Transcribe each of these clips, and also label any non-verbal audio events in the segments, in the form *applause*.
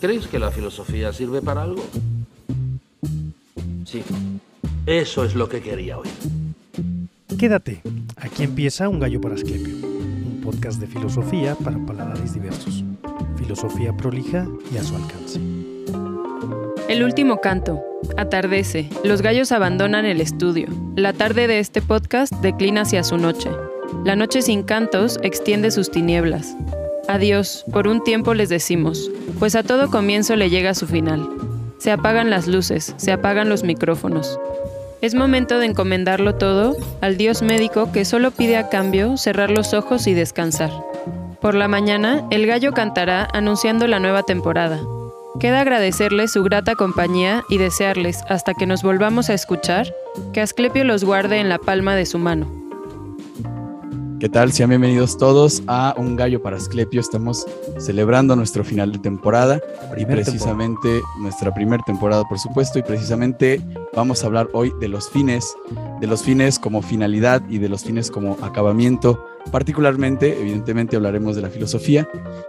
¿Crees que la filosofía sirve para algo? Sí. Eso es lo que quería oír. Quédate. Aquí empieza Un Gallo para Asclepio, un podcast de filosofía para paladares diversos. Filosofía prolija y a su alcance. El último canto. Atardece. Los gallos abandonan el estudio. La tarde de este podcast declina hacia su noche. La noche sin cantos extiende sus tinieblas. Adiós, por un tiempo les decimos, pues a todo comienzo le llega su final. Se apagan las luces, se apagan los micrófonos. Es momento de encomendarlo todo al Dios médico que solo pide a cambio cerrar los ojos y descansar. Por la mañana, el gallo cantará anunciando la nueva temporada. Queda agradecerles su grata compañía y desearles, hasta que nos volvamos a escuchar, que Asclepio los guarde en la palma de su mano. ¿Qué tal? Sean bienvenidos todos a Un Gallo para Asclepio. Estamos celebrando nuestro final de temporada y precisamente nuestra primera temporada, por supuesto, y precisamente vamos a hablar hoy de los fines, de los fines como finalidad y de los fines como acabamiento. Particularmente, evidentemente, hablaremos de la filosofía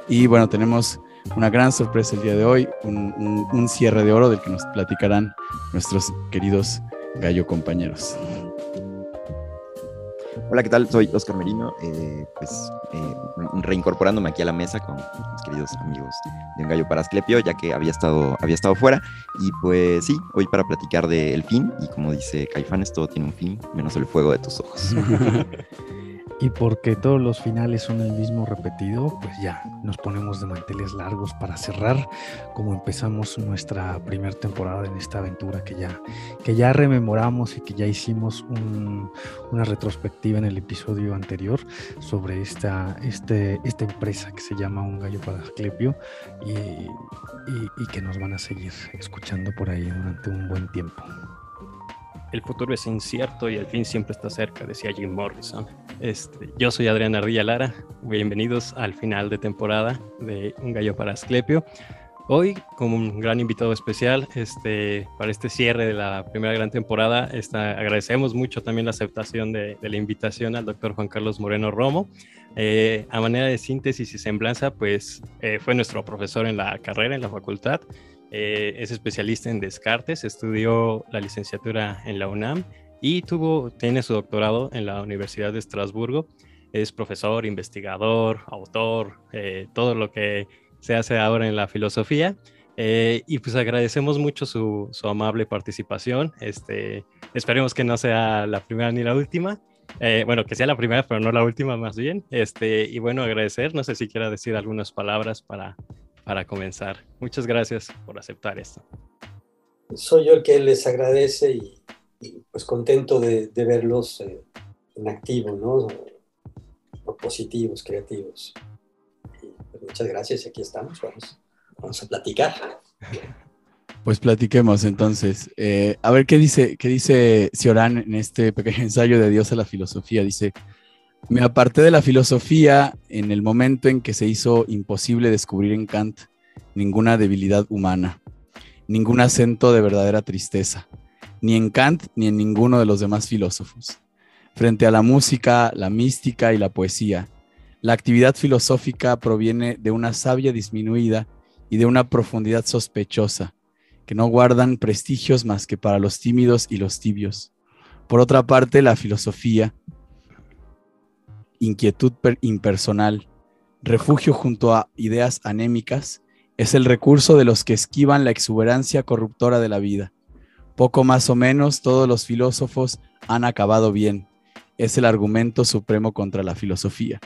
y bueno, tenemos una gran sorpresa el día de hoy, un, un cierre de oro del que nos platicarán nuestros queridos gallo compañeros. Hola, ¿qué tal? Soy Oscar Merino, eh, pues eh, reincorporándome aquí a la mesa con mis queridos amigos de Un Gallo para Asclepio, ya que había estado, había estado fuera. Y pues sí, hoy para platicar del fin, y como dice Caifanes, todo tiene un fin, menos el fuego de tus ojos. *laughs* Y porque todos los finales son el mismo repetido, pues ya nos ponemos de manteles largos para cerrar como empezamos nuestra primera temporada en esta aventura que ya, que ya rememoramos y que ya hicimos una retrospectiva en el episodio anterior sobre esta, este, esta empresa que se llama Un Gallo para Asclepio y, y que nos van a seguir escuchando por ahí durante un buen tiempo. El futuro es incierto y el fin siempre está cerca, decía Jim Morrison. Este, yo soy Adrián Ardilla Lara, bienvenidos al final de temporada de Un Gallo para Asclepio. Hoy, como un gran invitado especial, este, para este cierre de la primera gran temporada, agradecemos mucho también la aceptación de, la invitación al doctor Juan Carlos Moreno Romo. Eh, a manera de síntesis y semblanza, pues eh, fue nuestro profesor en la carrera, en la facultad, eh, es especialista en descartes, estudió la licenciatura en la UNAM y tuvo, tiene su doctorado en la Universidad de Estrasburgo. Es profesor, investigador, autor, eh, todo lo que se hace ahora en la filosofía. Eh, y pues agradecemos mucho su, amable participación. Este, esperemos que no sea la primera ni la última. bueno, que sea la primera, pero no la última más bien. Este, y bueno, agradecer, no sé si quiera decir algunas palabras para para comenzar. Muchas gracias por aceptar esto. Soy yo el que les agradece y, pues contento de, verlos eh, en activo, ¿no? Positivos, creativos. Pues, muchas gracias y aquí estamos, vamos, vamos a platicar. Pues platiquemos entonces. Eh, a ver qué dice, qué dice Ciorán en este pequeño ensayo de Dios a la filosofía. Dice, me aparté de la filosofía en el momento en que se hizo imposible descubrir en Kant ninguna debilidad humana, ningún acento de verdadera tristeza, ni en Kant ni en ninguno de los demás filósofos. Frente a la música, la mística y la poesía, la actividad filosófica proviene de una savia disminuida y de una profundidad sospechosa, que no guardan prestigios más que para los tímidos y los tibios. Por otra parte, la filosofía, inquietud impersonal, refugio junto a ideas anémicas, es el recurso de los que esquivan la exuberancia corruptora de la vida. Poco más o menos todos los filósofos han acabado bien. Es el argumento supremo contra la filosofía.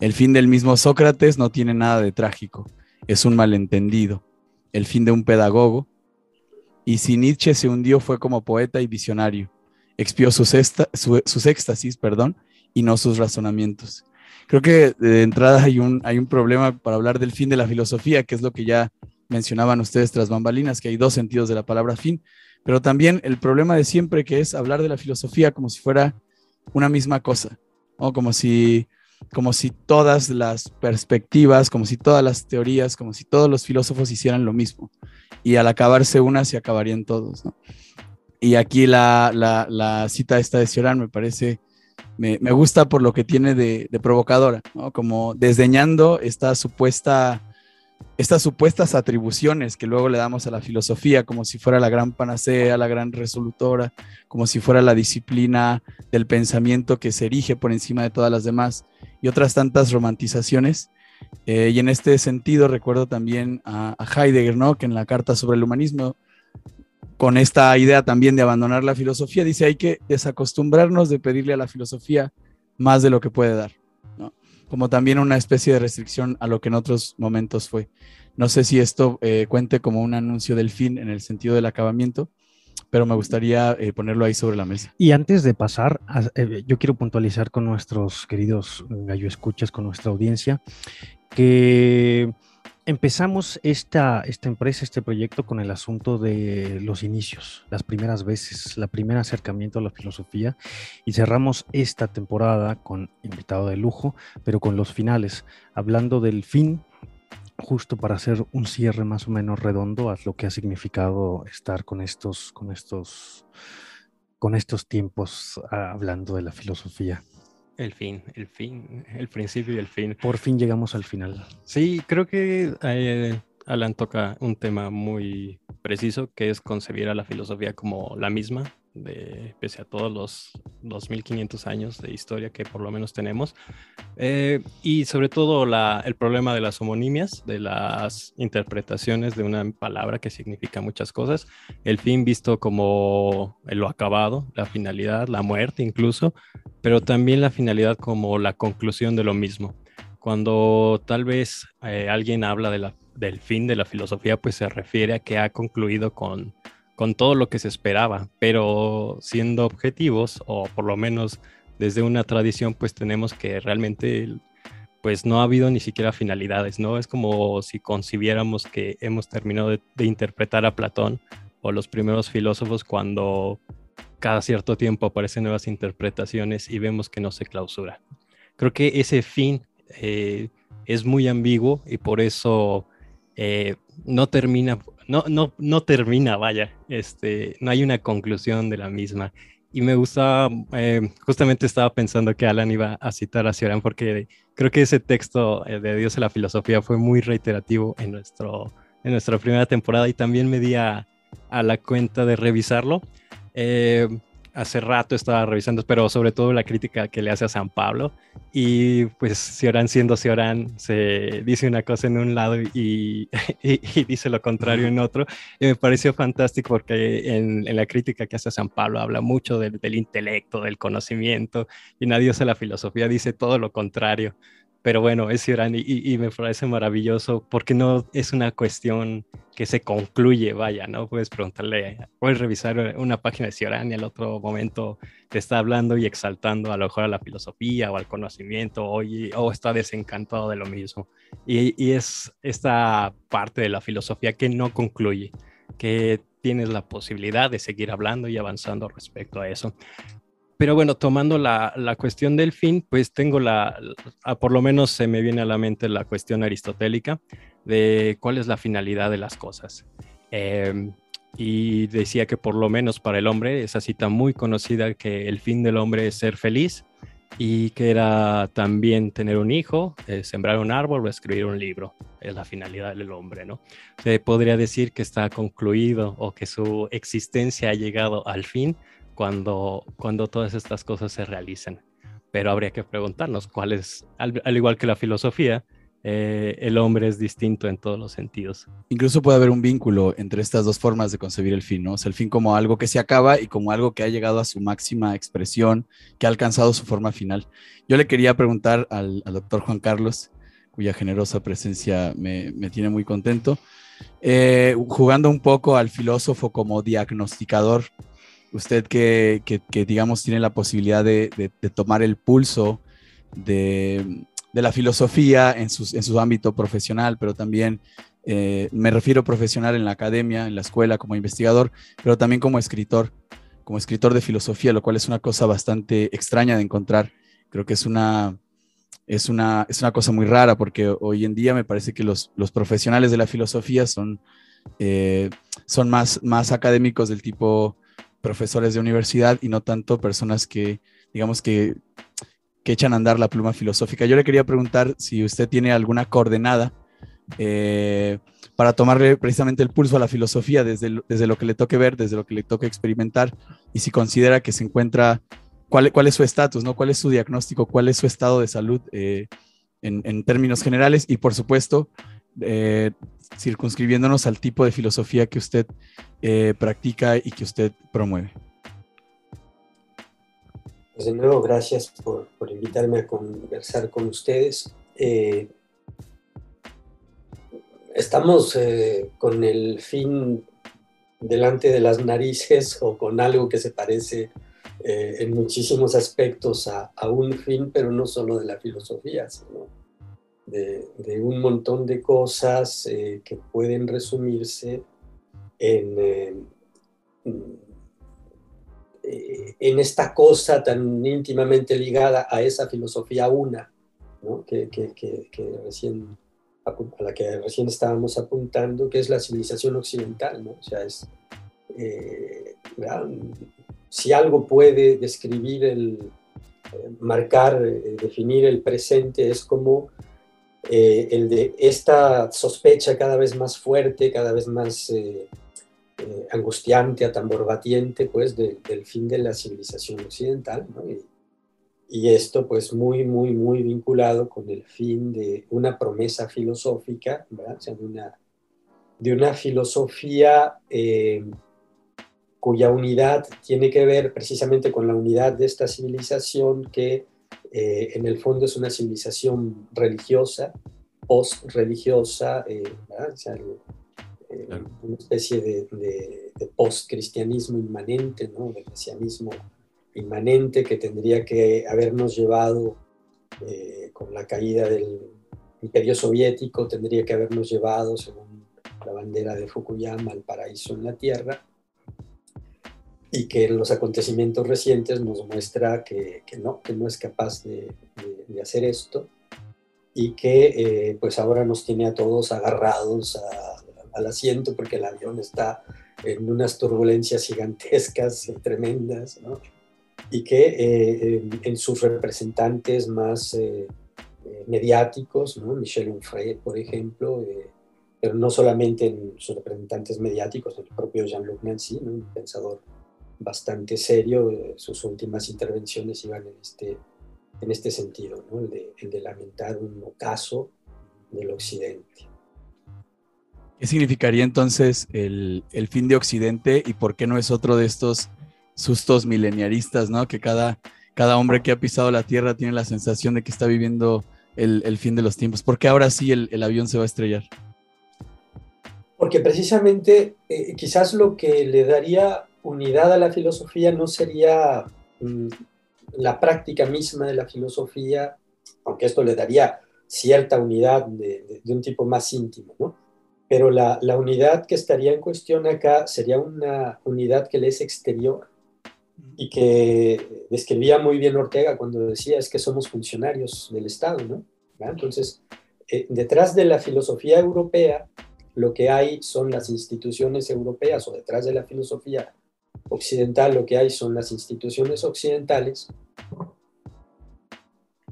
El fin del mismo Sócrates no tiene nada de trágico, es un malentendido. El fin de un pedagogo. Y si Nietzsche se hundió fue como poeta y visionario. Expió sus, sus éxtasis, perdón, y no sus razonamientos. Creo que de entrada hay un, hay un problema para hablar del fin de la filosofía, que es lo que ya mencionaban ustedes tras bambalinas, que hay dos sentidos de la palabra fin, pero también el problema de siempre que es hablar de la filosofía como si fuera una misma cosa, o como si como si todas las perspectivas, como si todas las teorías, como si todos los filósofos hicieran lo mismo. Y al acabarse una, se acabarían todos. Y aquí la, la, la cita esta de Cioran me parece me, gusta por lo que tiene de, provocadora, como desdeñando esta supuesta estas supuestas atribuciones que luego le damos a la filosofía, como si fuera la gran panacea, la gran resolutora, como si fuera la disciplina del pensamiento que se erige por encima de todas las demás, y otras tantas romantizaciones. Eh, y en este sentido recuerdo también a, Heidegger, ¿no? que en la Carta sobre el Humanismo, con esta idea también de abandonar la filosofía, dice hay que desacostumbrarnos de pedirle a la filosofía más de lo que puede dar como también una especie de restricción a lo que en otros momentos fue. No sé si esto eh, cuente como un anuncio del fin en el sentido del acabamiento, pero me gustaría eh, ponerlo ahí sobre la mesa. Y antes de pasar, eh, yo quiero puntualizar con nuestros queridos gallo escuchas, con nuestra audiencia, que Empezamos esta, esta empresa, este proyecto con el asunto de los inicios, las primeras veces, la primer acercamiento a la filosofía y cerramos esta temporada con invitado de lujo, pero con los finales, hablando del fin, justo para hacer un cierre más o menos redondo a lo que ha significado estar con estos, con estos, con estos tiempos ah, hablando de la filosofía. El fin, el fin, el principio y el fin. Por fin llegamos al final. Sí, creo que eh, Alan toca un tema muy preciso, que es concebir a la filosofía como la misma, de, pese a todos los 2.500 años de historia que por lo menos tenemos. Eh, y sobre todo el problema de las homonimias, de las interpretaciones de una palabra que significa muchas cosas. El fin visto como lo acabado, la finalidad, la muerte incluso, pero también la finalidad como la conclusión de lo mismo. Cuando tal vez eh, alguien habla de la, del fin de la filosofía, pues se refiere a que ha concluido con con todo lo que se esperaba, pero siendo objetivos, o por lo menos desde una tradición, pues tenemos que realmente, pues no ha habido ni siquiera finalidades, ¿no? Es como si concibiéramos que hemos terminado de, interpretar a Platón o los primeros filósofos cuando cada cierto tiempo aparecen nuevas interpretaciones y vemos que no se clausura. Creo que ese fin eh, es muy ambiguo y por eso eh, no termina no, no, no termina, vaya, este, no hay una conclusión de la misma. Y me gusta, eh, justamente estaba pensando que Alan iba a citar a Cioran porque creo que ese texto eh, de Dios y la filosofía fue muy reiterativo en, nuestro, en nuestra primera temporada y también me di a, la cuenta de revisarlo. Eh, hace rato estaba revisando, pero sobre todo la crítica que le hace a San Pablo. Y pues Ciorán siendo Ciorán, se dice una cosa en un lado y, *laughs* y, dice lo contrario en otro. Y me pareció fantástico porque en, la crítica que hace a San Pablo habla mucho del, del intelecto, del conocimiento, y nadie usa la filosofía, dice todo lo contrario pero bueno, es Ciorán y, me parece maravilloso porque no es una cuestión que se concluye, vaya, ¿no? Puedes preguntarle, puedes revisar una página de Ciorán y al otro momento te está hablando y exaltando a lo mejor a la filosofía o al conocimiento o, o está desencantado de lo mismo. Y, y es esta parte de la filosofía que no concluye, que tienes la posibilidad de seguir hablando y avanzando respecto a eso pero bueno, tomando la, la, cuestión del fin, pues tengo la, por lo menos se me viene a la mente la cuestión aristotélica de cuál es la finalidad de las cosas. Em, y decía que por lo menos para el hombre, esa cita muy conocida, que el fin del hombre es ser feliz y que era también tener un hijo, eh, sembrar un árbol o escribir un libro. Es la finalidad del hombre, ¿no? Se podría decir que está concluido o que su existencia ha llegado al fin cuando, cuando todas estas cosas se realicen. Pero habría que preguntarnos cuál es, al, igual que la filosofía, eh, el hombre es distinto en todos los sentidos. Incluso puede haber un vínculo entre estas dos formas de concebir el fin, ¿no? O sea, el fin como algo que se acaba y como algo que ha llegado a su máxima expresión, que ha alcanzado su forma final. Yo le quería preguntar al, doctor Juan Carlos, cuya generosa presencia me, me tiene muy contento, eh, jugando un poco al filósofo como diagnosticador usted que, digamos, tiene la posibilidad de, tomar el pulso de, la filosofía en, su ámbito profesional, pero también eh, me refiero profesional en la academia, en la escuela, como investigador, pero también como escritor, como escritor de filosofía, lo cual es una cosa bastante extraña de encontrar. Creo que es una, es una, es una cosa muy rara porque hoy en día me parece que los, profesionales de la filosofía son, eh, son más, más académicos del tipo profesores de universidad y no tanto personas que, digamos que, que echan a andar la pluma filosófica. Yo le quería preguntar si usted tiene alguna coordenada eh, para tomarle precisamente el pulso a la filosofía desde, desde lo que le toque ver, desde lo que le toque experimentar, y si considera que se encuentra, cuál, cuál es su estatus, ¿no? cuál es su diagnóstico, cuál es su estado de salud eh, en, términos generales, y por supuesto, eh, circunscribiéndonos al tipo de filosofía que usted eh, practica y que usted promueve. Pues de nuevo, gracias por, por invitarme a conversar con ustedes. Eh, estamos eh, con el fin delante de las narices o con algo que se parece en muchísimos aspectos a, a, un fin, pero no solo de la filosofía, sino de, de un montón de cosas que pueden resumirse en, eh, en esta cosa tan íntimamente ligada a esa filosofía una, ¿no? que, que, que, recién a la que recién estábamos apuntando, que es la civilización occidental, ¿no? O sea, es, eh, si algo puede describir el, eh, marcar, eh, definir el presente, es como eh, el de esta sospecha cada vez más fuerte, cada vez más eh, eh, angustiante, atamborbatiente, pues, de, del fin de la civilización occidental. Y, esto pues muy, muy, muy vinculado con el fin de una promesa filosófica, de, una, filosofía eh, cuya unidad tiene que ver precisamente con la unidad de esta civilización que eh, en el fondo es una civilización religiosa, post-religiosa, eh, eh, una especie de, de, de post-cristianismo inmanente, ¿no? del mesianismo inmanente que tendría que habernos llevado eh, con la caída del imperio soviético, tendría que habernos llevado, según la bandera de Fukuyama, al paraíso en la tierra, y que en los acontecimientos recientes nos muestra que, que no, que no es capaz de, de, de hacer esto, y que eh, pues ahora nos tiene a todos agarrados a, al asiento porque el avión está en unas turbulencias gigantescas tremendas, ¿no? y que eh, en sus representantes más eh, eh, mediáticos, ¿no? Michel Onfray, por ejemplo, eh, pero no solamente en sus representantes mediáticos, el propio Jean-Luc Nancy, ¿no? un pensador bastante serio, eh, sus últimas intervenciones iban en este, en este sentido, ¿no? el, de, el de lamentar un ocaso del Occidente. ¿Qué significaría entonces el, el fin de Occidente y por qué no es otro de estos sustos mileniaristas, ¿no? Que cada, cada hombre que ha pisado la Tierra tiene la sensación de que está viviendo el, el fin de los tiempos. ¿Por qué ahora sí el, el, avión se va a estrellar? Porque precisamente eh, quizás lo que le daría unidad a la filosofía no sería mmm, la práctica misma de la filosofía, aunque esto le daría cierta unidad de, de un tipo más íntimo, ¿no? Pero la, la, unidad que estaría en cuestión acá sería una unidad que le es exterior y que describía muy bien Ortega cuando decía es que somos funcionarios del Estado, ¿no? Entonces, eh, detrás de la filosofía europea, lo que hay son las instituciones europeas, o detrás de la filosofía occidental, lo que hay son las instituciones occidentales,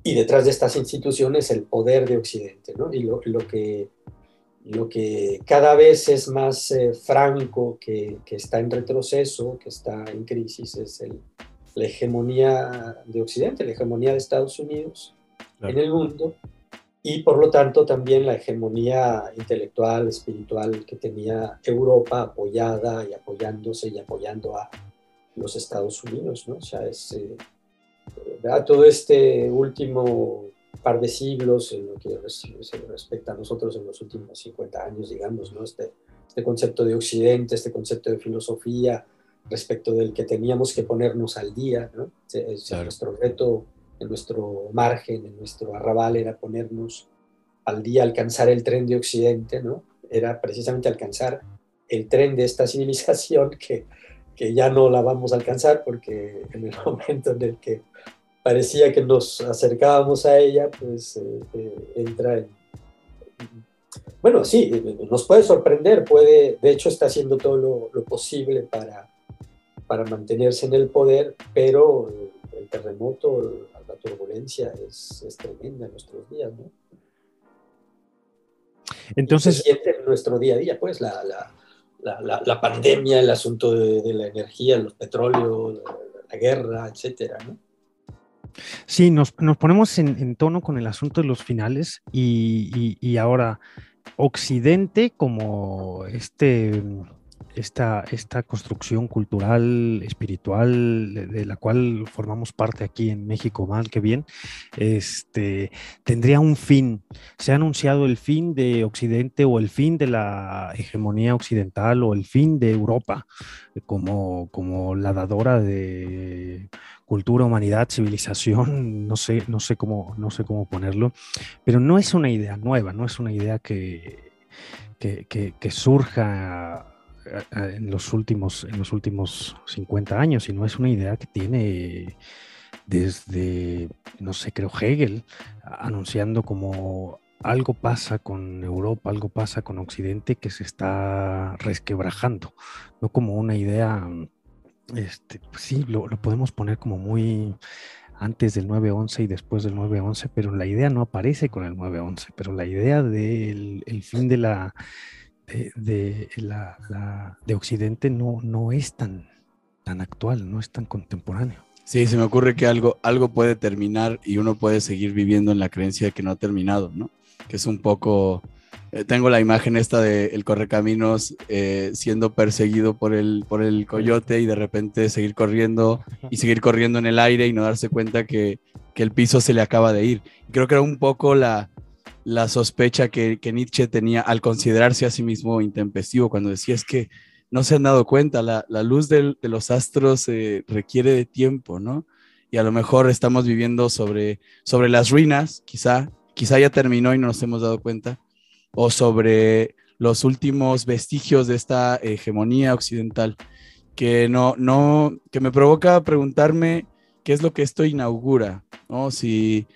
y detrás de estas instituciones el poder de Occidente, ¿no? Y lo, lo que lo que cada vez es más eh, franco, que, que, está en retroceso, que está en crisis, es el, la hegemonía de Occidente, la hegemonía de Estados Unidos claro. en el mundo y por lo tanto también la hegemonía intelectual, espiritual que tenía Europa apoyada y apoyándose y apoyando a los Estados Unidos, ¿no? O sea, es, eh, todo este último par de siglos en lo que se respecta a nosotros en los últimos 50 años, digamos, ¿no? Este, este concepto de Occidente, este concepto de filosofía, respecto del que teníamos que ponernos al día, ¿no? Claro. Nuestro reto, en nuestro margen, en nuestro arrabal era ponernos al día, alcanzar el tren de Occidente, ¿no? Era precisamente alcanzar el tren de esta civilización que, que ya no la vamos a alcanzar porque en el *laughs* momento en el que parecía que nos acercábamos a ella, pues eh, eh, entra en... Bueno, sí, nos puede sorprender, puede, de hecho está haciendo todo lo, lo posible para, para mantenerse en el poder, pero el terremoto, la turbulencia es, es tremenda en nuestros días, ¿no? Entonces, se siente en nuestro día a día, pues la, la, la, la pandemia, el asunto de, de, la energía, los petróleos, la, guerra, etcétera, ¿no? Sí, nos, nos ponemos en, en, tono con el asunto de los finales y, y, ahora Occidente como este esta, esta construcción cultural, espiritual, de, de, la cual formamos parte aquí en México, mal que bien, este, tendría un fin. Se ha anunciado el fin de Occidente o el fin de la hegemonía occidental o el fin de Europa como, como la dadora de cultura, humanidad, civilización, no sé, no sé cómo, no sé cómo ponerlo, pero no es una idea nueva, no es una idea que, que, que, surja en los últimos, en los últimos 50 años, y no es una idea que tiene desde, no sé, creo Hegel, anunciando como algo pasa con Europa, algo pasa con Occidente que se está resquebrajando, no como una idea, este, pues sí, lo, podemos poner como muy antes del 9-11 y después del 9-11, pero la idea no aparece con el 9-11, pero la idea del el fin de la de, de, la, la, de Occidente no, no es tan, tan actual, no es tan contemporáneo. Sí, se me ocurre que algo, algo puede terminar y uno puede seguir viviendo en la creencia de que no ha terminado, ¿no? Que es un poco... Eh, tengo la imagen esta de el correcaminos eh, siendo perseguido por el, por el coyote y de repente seguir corriendo y *laughs* seguir corriendo en el aire y no darse cuenta que, que el piso se le acaba de ir. Creo que era un poco la, la sospecha que, que, Nietzsche tenía al considerarse a sí mismo intempestivo, cuando decía es que no se han dado cuenta, la, la luz del, de los astros eh, requiere de tiempo, ¿no? Y a lo mejor estamos viviendo sobre, sobre las ruinas, quizá, quizá ya terminó y no nos hemos dado cuenta, o sobre los últimos vestigios de esta hegemonía occidental, que, no, no, que me provoca preguntarme qué es lo que esto inaugura, ¿no? Si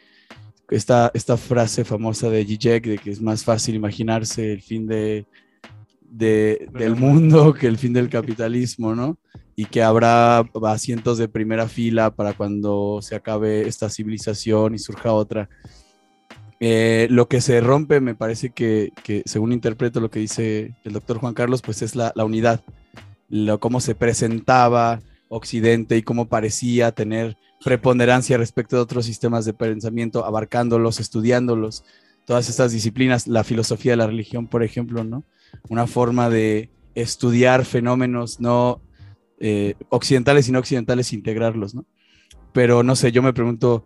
esta, esta frase famosa de Zizek de que es más fácil imaginarse el fin de, de, del mundo que el fin del capitalismo, ¿no? Y que habrá asientos de primera fila para cuando se acabe esta civilización y surja otra. Eh, lo que se rompe, me parece que, según interpreto lo que dice el doctor Juan Carlos, pues es la, la unidad, lo, cómo se presentaba Occidente y cómo parecía tener preponderancia respecto de otros sistemas de pensamiento, abarcándolos, estudiándolos, todas estas disciplinas, la filosofía de la religión, por ejemplo, ¿no? Una forma de estudiar fenómenos no eh, occidentales y no occidentales, integrarlos, ¿no? Pero no sé, yo me pregunto,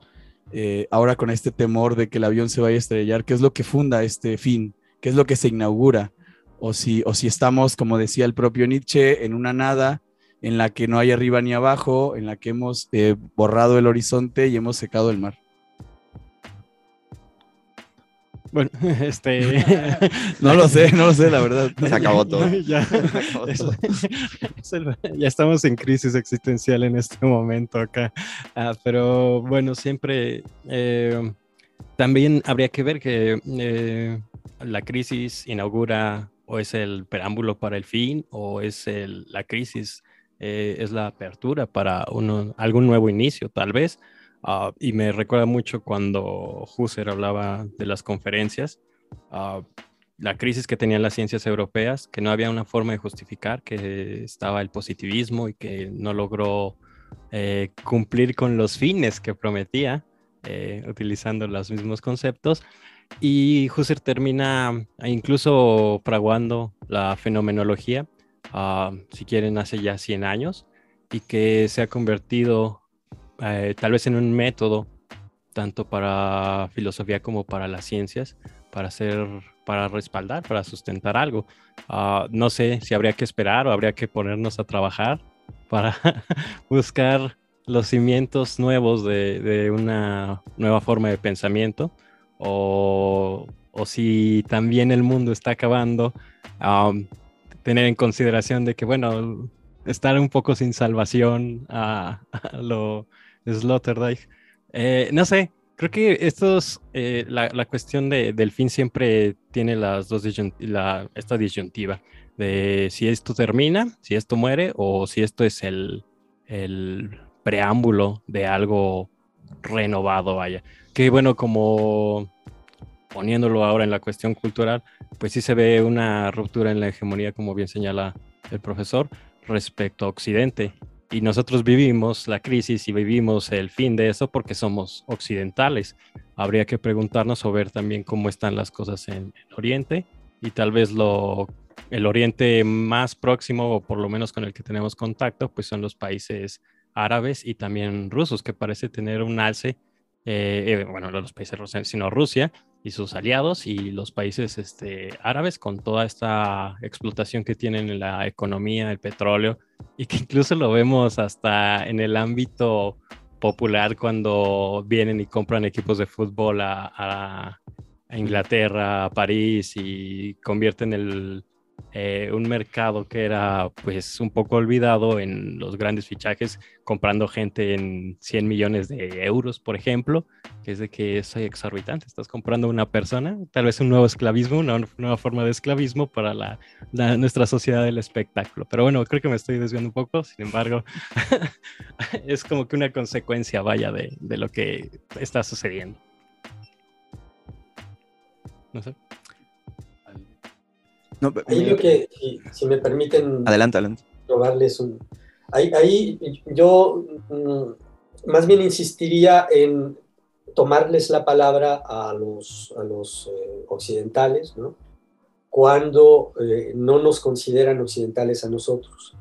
eh, ahora con este temor de que el avión se vaya a estrellar, ¿qué es lo que funda este fin? ¿Qué es lo que se inaugura? O si, o si estamos, como decía el propio Nietzsche, en una nada en la que no hay arriba ni abajo, en la que hemos eh, borrado el horizonte y hemos secado el mar. Bueno, *laughs* este. *laughs* no lo sé, no lo sé, la verdad. *laughs* Se acabó todo. ya, acabó es, todo. es el, ya, estamos en crisis existencial en este momento acá. Ah, pero bueno, siempre. Eh, también habría que ver que eh, la crisis inaugura o es el preámbulo para el fin o es el, la crisis eh, es la apertura para uno, algún nuevo inicio, tal vez. Uh, y me recuerda mucho cuando Husserl hablaba de las conferencias, uh, la crisis que tenían las ciencias europeas, que no había una forma de justificar, que estaba el positivismo y que no logró eh, cumplir con los fines que prometía, eh, utilizando los mismos conceptos. Y Husserl termina incluso fraguando la fenomenología, uh, si quieren, hace ya 100 años y que se ha convertido eh, tal vez en un método tanto para filosofía como para las ciencias, para hacer, para respaldar, para sustentar algo. Uh, no sé si habría que esperar o habría que ponernos a trabajar para *laughs* buscar los cimientos nuevos de, una nueva forma de pensamiento o, o si también el mundo está acabando. Um, tener en consideración de que, bueno, estar un poco sin salvación a, a *laughs* lo Sloterdijk. Eh, no sé, creo que estos, eh, la, la, cuestión de, del fin siempre tiene las dos la, esta disyuntiva de si esto termina, si esto muere o si esto es el, el preámbulo de algo renovado, vaya. Que bueno, como poniéndolo ahora en la cuestión cultural, pues sí se ve una ruptura en la hegemonía, como bien señala el profesor, respecto a Occidente. Y nosotros vivimos la crisis y vivimos el fin de eso porque somos occidentales. Habría que preguntarnos o ver también cómo están las cosas en, Oriente y tal vez lo, el Oriente más próximo, o por lo menos con el que tenemos contacto, pues son los países árabes y también rusos, que parece tener un alce, eh, eh, bueno, no los países rusos, sino Rusia, y sus aliados y los países este, árabes con toda esta explotación que tienen en la economía, el petróleo, y que incluso lo vemos hasta en el ámbito popular cuando vienen y compran equipos de fútbol a, Inglaterra, a París y convierten el, eh, un mercado que era pues un poco olvidado en los grandes fichajes, comprando gente en 100 millones de euros, por ejemplo, que es de que es exorbitante. Estás comprando una persona, tal vez un nuevo esclavismo, una nueva forma de esclavismo para la, nuestra sociedad del espectáculo. Pero bueno, creo que me estoy desviando un poco, sin embargo, *laughs* es como que una consecuencia, vaya, de, de lo que está sucediendo. No sé. ahí lo que, si, me permiten... Adelante, adelante. Probarles un... Ahí, ahí yo mm, más bien insistiría en tomarles la palabra a los, a los eh, occidentales, ¿no? cuando eh, no nos consideran occidentales a nosotros.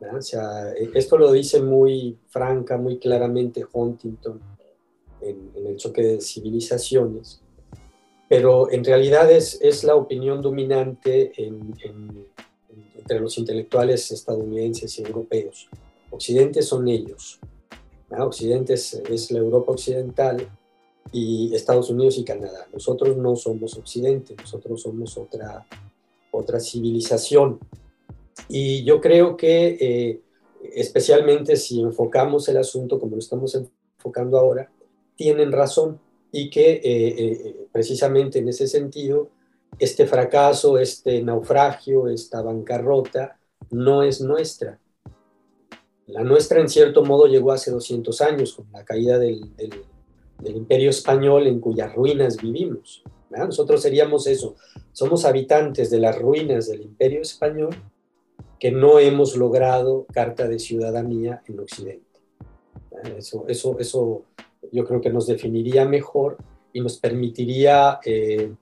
O sea, e, esto lo dice muy franca, muy claramente Huntington en, en el choque de civilizaciones pero en realidad es, es la opinión dominante entre los intelectuales estadounidenses y europeos. Occidente son ellos. Occidente es, la Europa occidental y Estados Unidos y Canadá. Nosotros no somos Occidente, nosotros somos otra, otra civilización. Y yo creo que eh, especialmente si enfocamos el asunto como lo estamos enfocando ahora, tienen razón y que eh, eh, precisamente en ese sentido, este fracaso, este naufragio, esta bancarrota, no es nuestra. La nuestra, en cierto modo, llegó hace 200 años con la caída del, imperio español en cuyas ruinas vivimos. Nosotros seríamos eso, somos habitantes de las ruinas del imperio español que no hemos logrado carta de ciudadanía en Occidente. Eso, eso, eso yo creo que nos definiría mejor y nos permitiría, eh,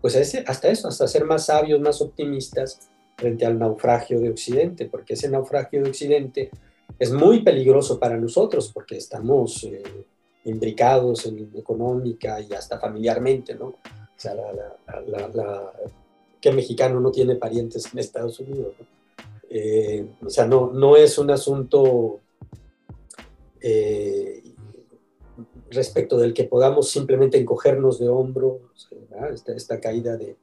pues hasta eso, hasta ser más sabios, más optimistas frente al naufragio de Occidente, porque ese naufragio de Occidente es muy peligroso para nosotros, porque estamos eh, imbricados en económica y hasta familiarmente, ¿no? O sea, la, ¿qué mexicano no tiene parientes en Estados Unidos? Eh, o sea, no, no es un asunto eh, respecto del que podamos simplemente encogernos de hombros, esta, caída de,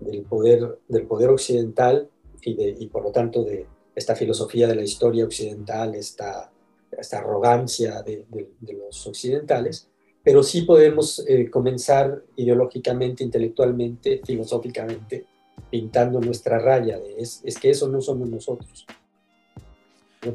del, poder, del poder occidental y, de, y por lo tanto de esta filosofía de la historia occidental, esta, esta arrogancia de, los occidentales, pero sí podemos eh, comenzar ideológicamente, intelectualmente, filosóficamente, pintando nuestra raya de es, es que eso no somos nosotros.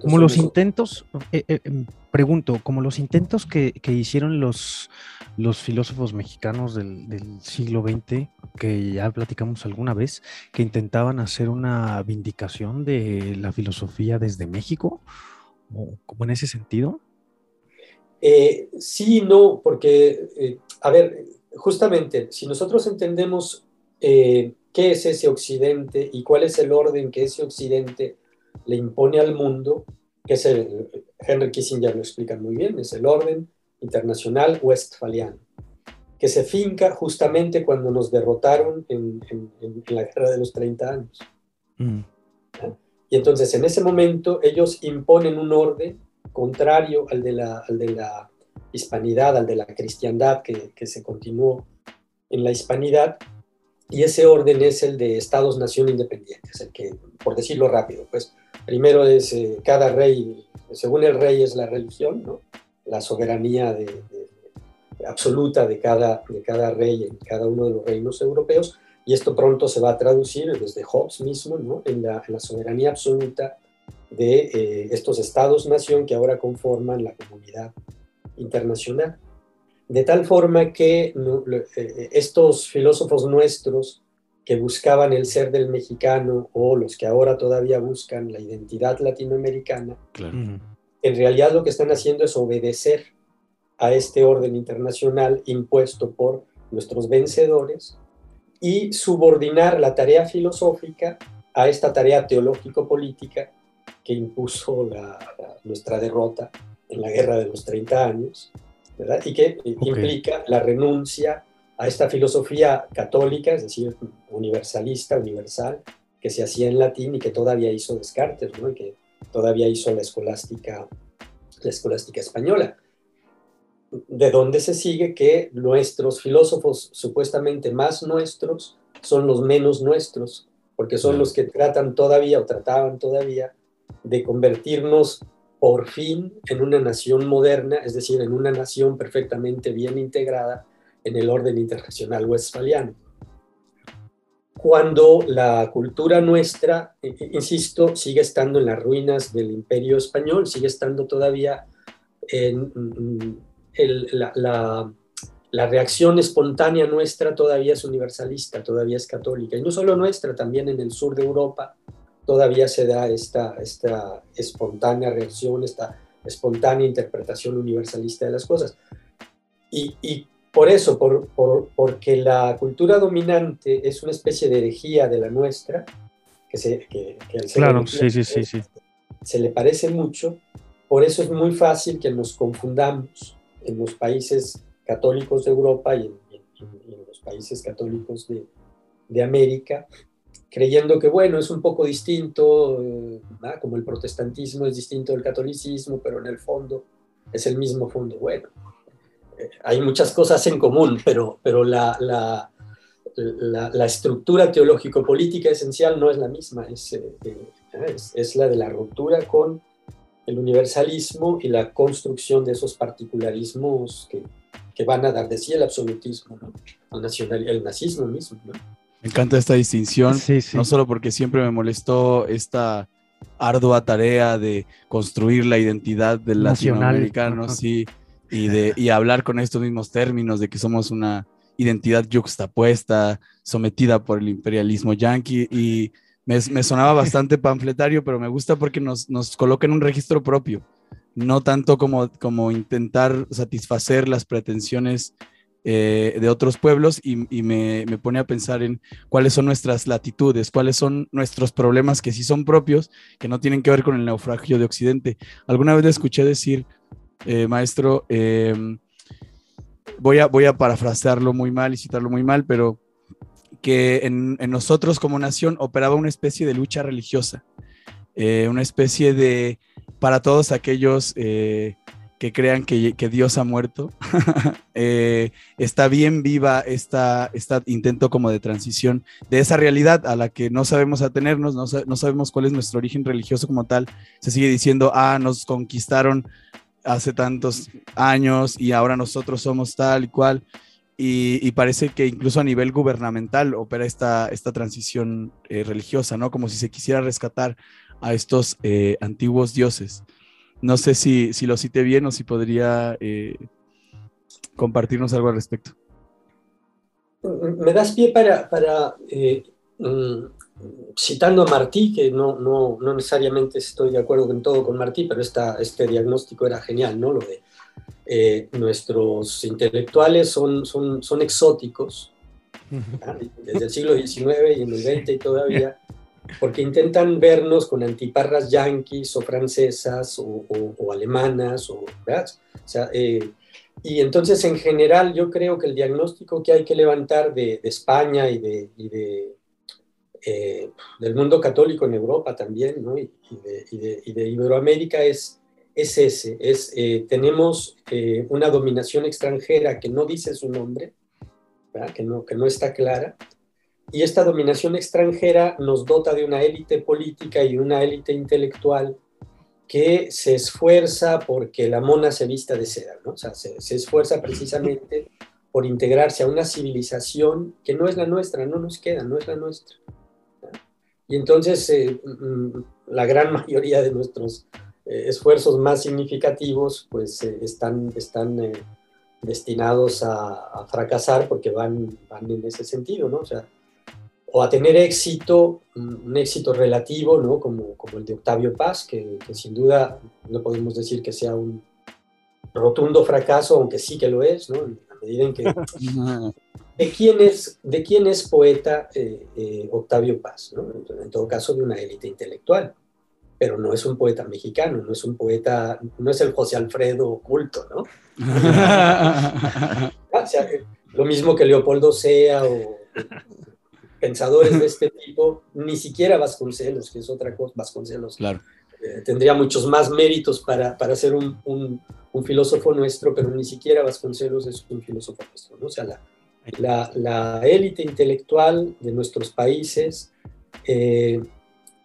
Como los intentos, eh, eh, em, pregunto, como los intentos que, hicieron los, los filósofos mexicanos del, siglo XX, que ya platicamos alguna vez, que intentaban hacer una vindicación de la filosofía desde México, como en ese sentido. Eh, sí, no, porque, a ver, justamente, si nosotros entendemos qué es ese occidente y cuál es el orden que ese occidente le impone al mundo, que es el, Henry Kissinger lo explica muy bien, es el orden internacional westfaliano, que se finca justamente cuando nos derrotaron en, la guerra de los 30 años. Mm. Y entonces en ese momento ellos imponen un orden contrario al de la, al de la hispanidad, al de la cristiandad que, que se continuó en la hispanidad, y ese orden es el de estados-nación independientes, el que, por decirlo rápido, pues primero es eh, cada rey, según el rey es la religión, ¿no? la soberanía de, absoluta de cada, de cada rey en cada uno de los reinos europeos, y esto pronto se va a traducir desde Hobbes mismo ¿no? en, la, en, la, soberanía absoluta de eh, estos estados-nación que ahora conforman la comunidad internacional. de tal forma que estos filósofos nuestros que buscaban el ser del mexicano o los que ahora todavía buscan la identidad latinoamericana, en realidad lo que están haciendo es obedecer a este orden internacional impuesto por nuestros vencedores y subordinar la tarea filosófica a esta tarea teológico-política que impuso nuestra derrota en la guerra de los 30 años, ¿verdad? y que implica la renuncia a esta filosofía católica, es decir, universalista, universal, que se hacía en latín y que todavía hizo Descartes, ¿no? y que todavía hizo la escolástica, la escolástica española. De donde se sigue que nuestros filósofos supuestamente más nuestros son los menos nuestros, porque son los que tratan todavía o trataban todavía de convertirnos por fin en una nación moderna, es decir, en una nación perfectamente bien integrada en el orden internacional westfaliano cuando la cultura nuestra, eh, eh, insisto, sigue estando en las ruinas del imperio español, sigue estando todavía en mm, la, reacción espontánea nuestra todavía es universalista, todavía es católica, y no solo nuestra, también en el sur de Europa todavía se da esta, esta espontánea reacción, esta espontánea interpretación universalista de las cosas. Y, y por eso, por, porque la cultura dominante es una especie de herejía de la nuestra, que, se, que, claro, sí, sí, sí, sí. se le parece mucho, por eso es muy fácil que nos confundamos en los países católicos de Europa y en, los países católicos de, de, América, creyendo que, bueno, es un poco distinto, eh, como el protestantismo es distinto del catolicismo, pero en el fondo es el mismo fondo. Bueno, hay muchas cosas en común, pero, pero la, la, la, estructura teológico-política esencial no es la misma, es, eh, es, es, la de la ruptura con el universalismo y la construcción de esos particularismos que, que van a dar de sí el absolutismo, ¿no? el, nacional, el nazismo mismo. Me encanta esta distinción, no solo porque siempre me molestó esta ardua tarea de construir la identidad del latinoamericano, sí, y, de, y hablar con estos mismos términos de que somos una identidad yuxtapuesta, sometida por el imperialismo yanqui y me, sonaba bastante panfletario, pero me gusta porque nos, nos coloca en un registro propio, no tanto como, como intentar satisfacer las pretensiones eh, de otros pueblos y, y me, me, pone a pensar en cuáles son nuestras latitudes, cuáles son nuestros problemas que sí son propios, que no tienen que ver con el naufragio de Occidente. Alguna vez escuché decir eh, maestro, em, voy, a, voy a parafrasearlo muy mal y citarlo muy mal, pero que en, nosotros como nación operaba una especie de lucha religiosa, eh, una especie de, para todos aquellos eh, que crean que, Dios ha muerto, *laughs* está bien viva esta, esta, intento como de transición de esa realidad a la que no sabemos atenernos, no, no sabemos cuál es nuestro origen religioso como tal. Se sigue diciendo, ah, nos conquistaron hace tantos años y ahora nosotros somos tal y cual. Y, parece que incluso a nivel gubernamental opera esta, esta transición eh, religiosa, ¿no? Como si se quisiera rescatar a estos eh, antiguos dioses. No sé si, si, lo cité bien o si podría eh, compartirnos algo al respecto. Me das pie para, para mm, citando a Martí, que no, no, no, necesariamente estoy de acuerdo en todo con Martí, pero esta, este diagnóstico era genial, ¿no? Lo de eh, nuestros intelectuales son, son, son exóticos, desde el siglo XIX y en el XX y todavía, porque intentan vernos con antiparras yanquis o francesas o, o, alemanas, o, ¿verdad? O sea, eh, y entonces en general yo creo que el diagnóstico que hay que levantar de, de España y de, y de eh, del mundo católico en Europa también, ¿no? y, de, Iberoamérica es, es ese, es, eh, tenemos eh, una dominación extranjera que no dice su nombre, que no, que no está clara, y esta dominación extranjera nos dota de una élite política y una élite intelectual que se esfuerza porque la mona se vista de seda, ¿no? o sea, se, se esfuerza precisamente por integrarse a una civilización que no es la nuestra, no nos queda, no es la nuestra. Y entonces eh, mm, la gran *laughs* mayoría de nuestros eh, esfuerzos más significativos pues eh, están, están destinados a, fracasar porque van, van en ese sentido, ¿no? O sea, o a tener éxito, un éxito relativo, ¿no? Como, como el de Octavio Paz, que, que, sin duda no podemos decir que sea un rotundo fracaso, aunque sí que lo es, ¿no? A medida en que... *laughs* ¿De quién es, de quién es poeta eh, eh, Octavio Paz? ¿no? En todo caso, de una élite intelectual pero no es un poeta mexicano, no es un poeta, no es el José Alfredo oculto, ¿no? *laughs* o sea, lo mismo que Leopoldo Sea o pensadores de este tipo, ni siquiera Vasconcelos, que es otra cosa, Vasconcelos. Claro. Eh, tendría muchos más méritos para, para ser un, un, un, filósofo nuestro, pero ni siquiera Vasconcelos es un filósofo nuestro, ¿no? O sea, la, la, élite intelectual de nuestros países eh,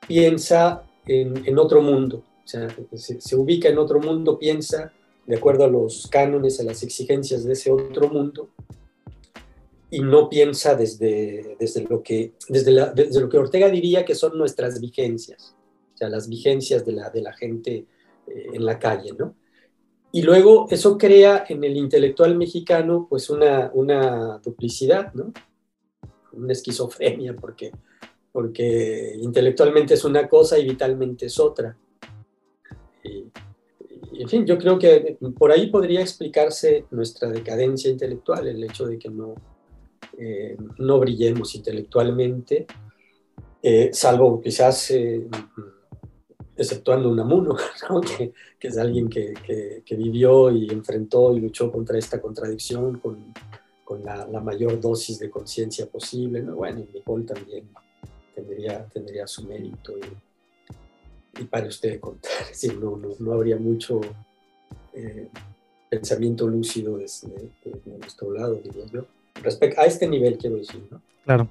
piensa en, otro mundo, o sea, se, ubica en otro mundo, piensa de acuerdo a los cánones, a las exigencias de ese otro mundo, y no piensa desde, desde, lo, que, desde, lo que Ortega diría que son nuestras vigencias, o sea, las vigencias de la, de la gente eh, en la calle, ¿no? Y luego eso crea en el intelectual mexicano pues una, una duplicidad, ¿no? Una esquizofrenia, porque porque intelectualmente es una cosa y vitalmente es otra. Y, en fin, yo creo que por ahí podría explicarse nuestra decadencia intelectual, el hecho de que no, eh, no brillemos intelectualmente, eh, salvo quizás eh, exceptuando Unamuno, *laughs* ¿no? que, que, es alguien que, que, vivió y enfrentó y luchó contra esta contradicción con, con la, la, mayor dosis de conciencia posible. ¿no? Bueno, Nicole también tendría, tendría su mérito y, y para usted contar, *laughs* no, no, no, habría mucho eh, pensamiento lúcido desde, de nuestro lado, diría yo. Respecto a este nivel, quiero decir, ¿no? Claro.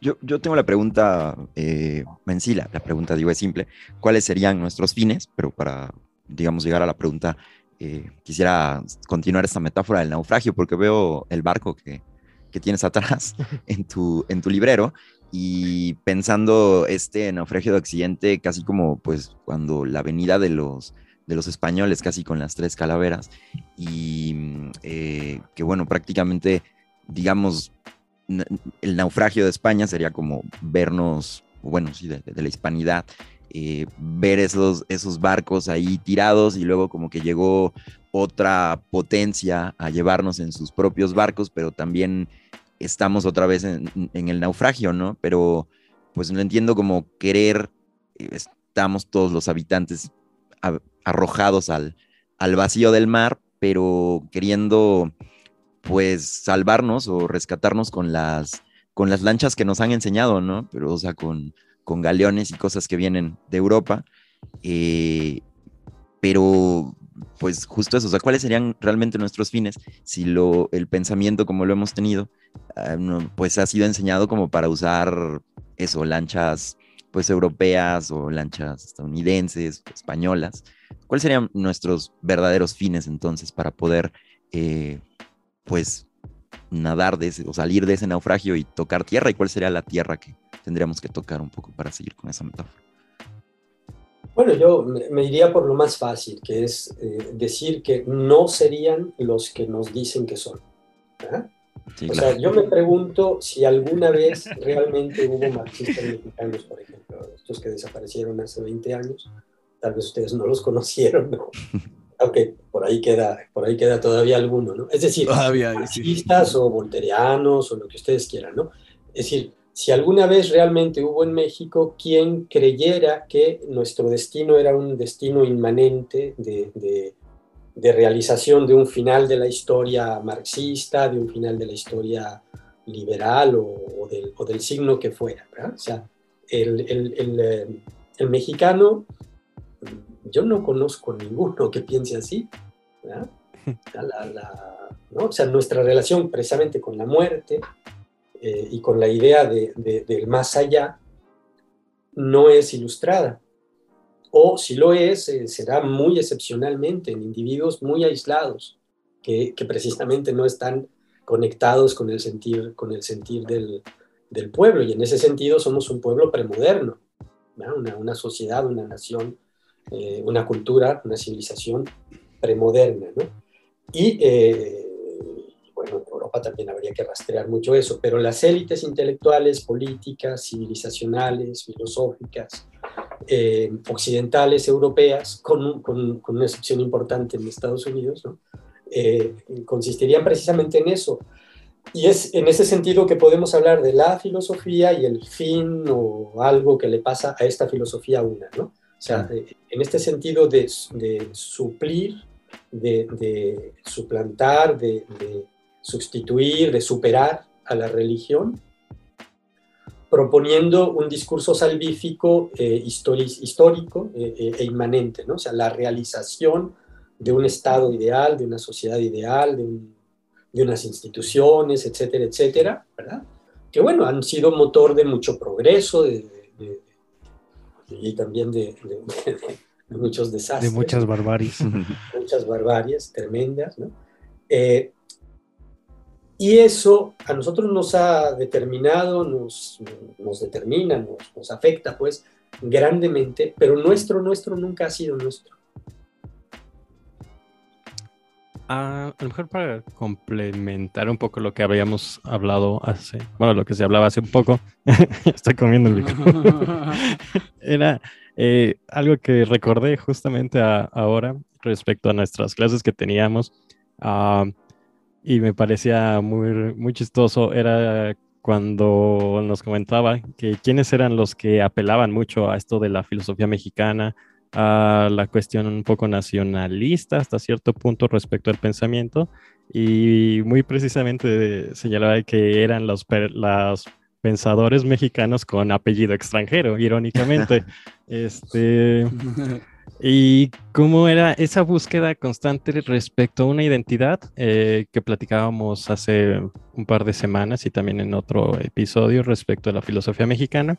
Yo, yo, tengo la pregunta, eh, Mencila, la pregunta digo es simple, ¿cuáles serían nuestros fines? Pero para, digamos, llegar a la pregunta, eh, quisiera continuar esta metáfora del naufragio, porque veo el barco que, que tienes atrás *laughs* en tu, en tu librero y pensando este naufragio de Occidente casi como pues cuando la venida de los, de los españoles casi con las tres calaveras y eh, que bueno prácticamente digamos el naufragio de España sería como vernos bueno sí de, la hispanidad eh, ver esos, esos barcos ahí tirados y luego como que llegó otra potencia a llevarnos en sus propios barcos, pero también estamos otra vez en, el naufragio, ¿no? Pero pues no entiendo como querer, eh, estamos todos los habitantes arrojados al, al vacío del mar, pero queriendo pues salvarnos o rescatarnos con las, con las lanchas que nos han enseñado, ¿no? Pero o sea, con, con galeones y cosas que vienen de Europa. Eh, pero pues justo eso, o sea, ¿cuáles serían realmente nuestros fines si lo, el pensamiento como lo hemos tenido, ah, pues ha sido enseñado como para usar eso, lanchas pues europeas o lanchas estadounidenses, españolas? ¿Cuáles serían nuestros verdaderos fines entonces para poder eh, pues nadar de ese o salir de ese naufragio y tocar tierra? ¿Y cuál sería la tierra que tendríamos que tocar un poco para seguir con esa metáfora? Bueno, yo me iría por lo más fácil, que es eh, decir que no serían los que nos dicen que son. o sea, yo me pregunto si alguna vez realmente hubo marxistas mexicanos, por ejemplo, estos que desaparecieron hace 20 años, tal vez ustedes no los conocieron, ¿no? *laughs* aunque por ahí queda, por ahí queda todavía alguno, ¿no? Es decir, marxistas o volterianos o lo que ustedes quieran, ¿no? Es decir, si alguna vez realmente hubo en México quien creyera que nuestro destino era un destino inmanente de, realización de un final de la historia marxista, de un final de la historia liberal o, del, signo que fuera. O sea, el, mexicano, yo no conozco ninguno que piense así. *laughs* O sea, nuestra relación precisamente con la muerte, eh, y con la idea de, del más allá no es ilustrada. O si lo es, eh, será muy excepcionalmente en individuos muy aislados, que, que, precisamente no están conectados con el sentir, con el sentir del, del pueblo. Y en ese sentido somos un pueblo premoderno, una, una, sociedad, una nación, eh, una cultura, una civilización premoderna. ¿no? Y Europa también habría que rastrear mucho eso, pero las élites intelectuales, políticas, civilizacionales, filosóficas, eh, occidentales, europeas, con, con, con, una excepción importante en Estados Unidos, ¿no? eh, consistirían precisamente en eso. Y es en ese sentido que podemos hablar de la filosofía y el fin o algo que le pasa a esta filosofía una, ¿no? O sea, en este sentido de, de suplir, de, de suplantar, de, de, sustituir, de superar a la religión, proponiendo un discurso salvífico eh, histórico eh, e inmanente, ¿no? O sea, la realización de un estado ideal, de una sociedad ideal, de, un, de unas instituciones, etcétera, etcétera, ¿verdad? Que bueno, han sido motor de mucho progreso de, de, y también de, muchos desastres. De muchas barbaries. muchas barbaries tremendas, ¿no? Eh, y eso a nosotros nos ha determinado, nos, nos determina, nos, nos afecta, pues, grandemente, pero nuestro, nuestro nunca ha sido nuestro. A lo mejor para complementar un poco lo que habíamos hablado hace, bueno, lo que se hablaba hace un poco, *laughs* estoy comiendo el micrófono, *laughs* era eh, algo que recordé justamente a, ahora respecto a nuestras clases que teníamos. Uh, y me parecía muy, muy chistoso, era cuando nos comentaba que quiénes eran los que apelaban mucho a esto de la filosofía mexicana, a la cuestión un poco nacionalista hasta cierto punto respecto al pensamiento y muy precisamente señalaba que eran los, los pensadores mexicanos con apellido extranjero, irónicamente. *laughs* este, y cómo era esa búsqueda constante respecto a una identidad eh, que platicábamos hace un par de semanas y también en otro episodio respecto a la filosofía mexicana,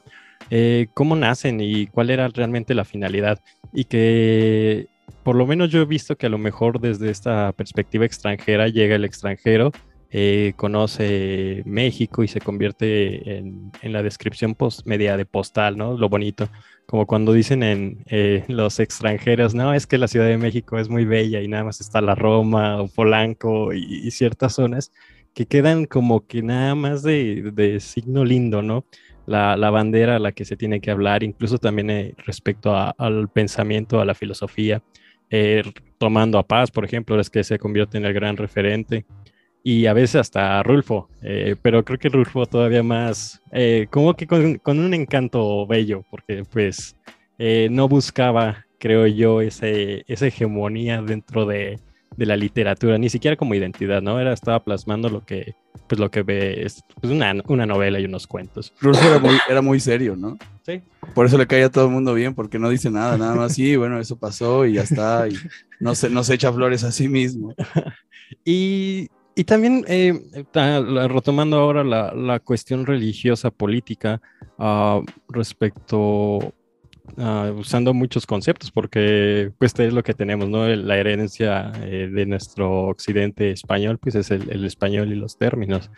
eh, cómo nacen y cuál era realmente la finalidad. Y que por lo menos yo he visto que a lo mejor desde esta perspectiva extranjera llega el extranjero eh, conoce México y se convierte en, en la descripción media de postal, ¿no? Lo bonito. Como cuando dicen en eh, *laughs* los extranjeros, no, es que la Ciudad de México es muy bella y nada más está la Roma o Polanco y, y ciertas zonas que quedan como que nada más de, de signo lindo, ¿no? La, bandera a la que se tiene que hablar, incluso también eh, respecto a, al pensamiento, a la filosofía, eh, tomando a Paz, por ejemplo, es que se convierte en el gran referente y a veces hasta Rulfo, eh, pero creo que Rulfo todavía más, como que con, con, un encanto bello, porque pues no buscaba, creo yo, ese, esa hegemonía dentro de, de, la literatura, ni siquiera como identidad, ¿no? Era, estaba plasmando lo que, pues lo que ve, es pues una, una novela y unos cuentos. Rulfo era muy, era muy serio, ¿no? Sí. Por eso le cae a todo el mundo bien, porque no dice nada, nada más, sí, bueno, eso pasó y ya está, y no se, no se echa flores a sí mismo. *laughs* y y también, eh, retomando ahora la, la, cuestión religiosa política uh, respecto, uh, usando muchos conceptos, porque pues es lo que tenemos, ¿no? La herencia eh, de nuestro occidente español, pues es el, el español y los términos.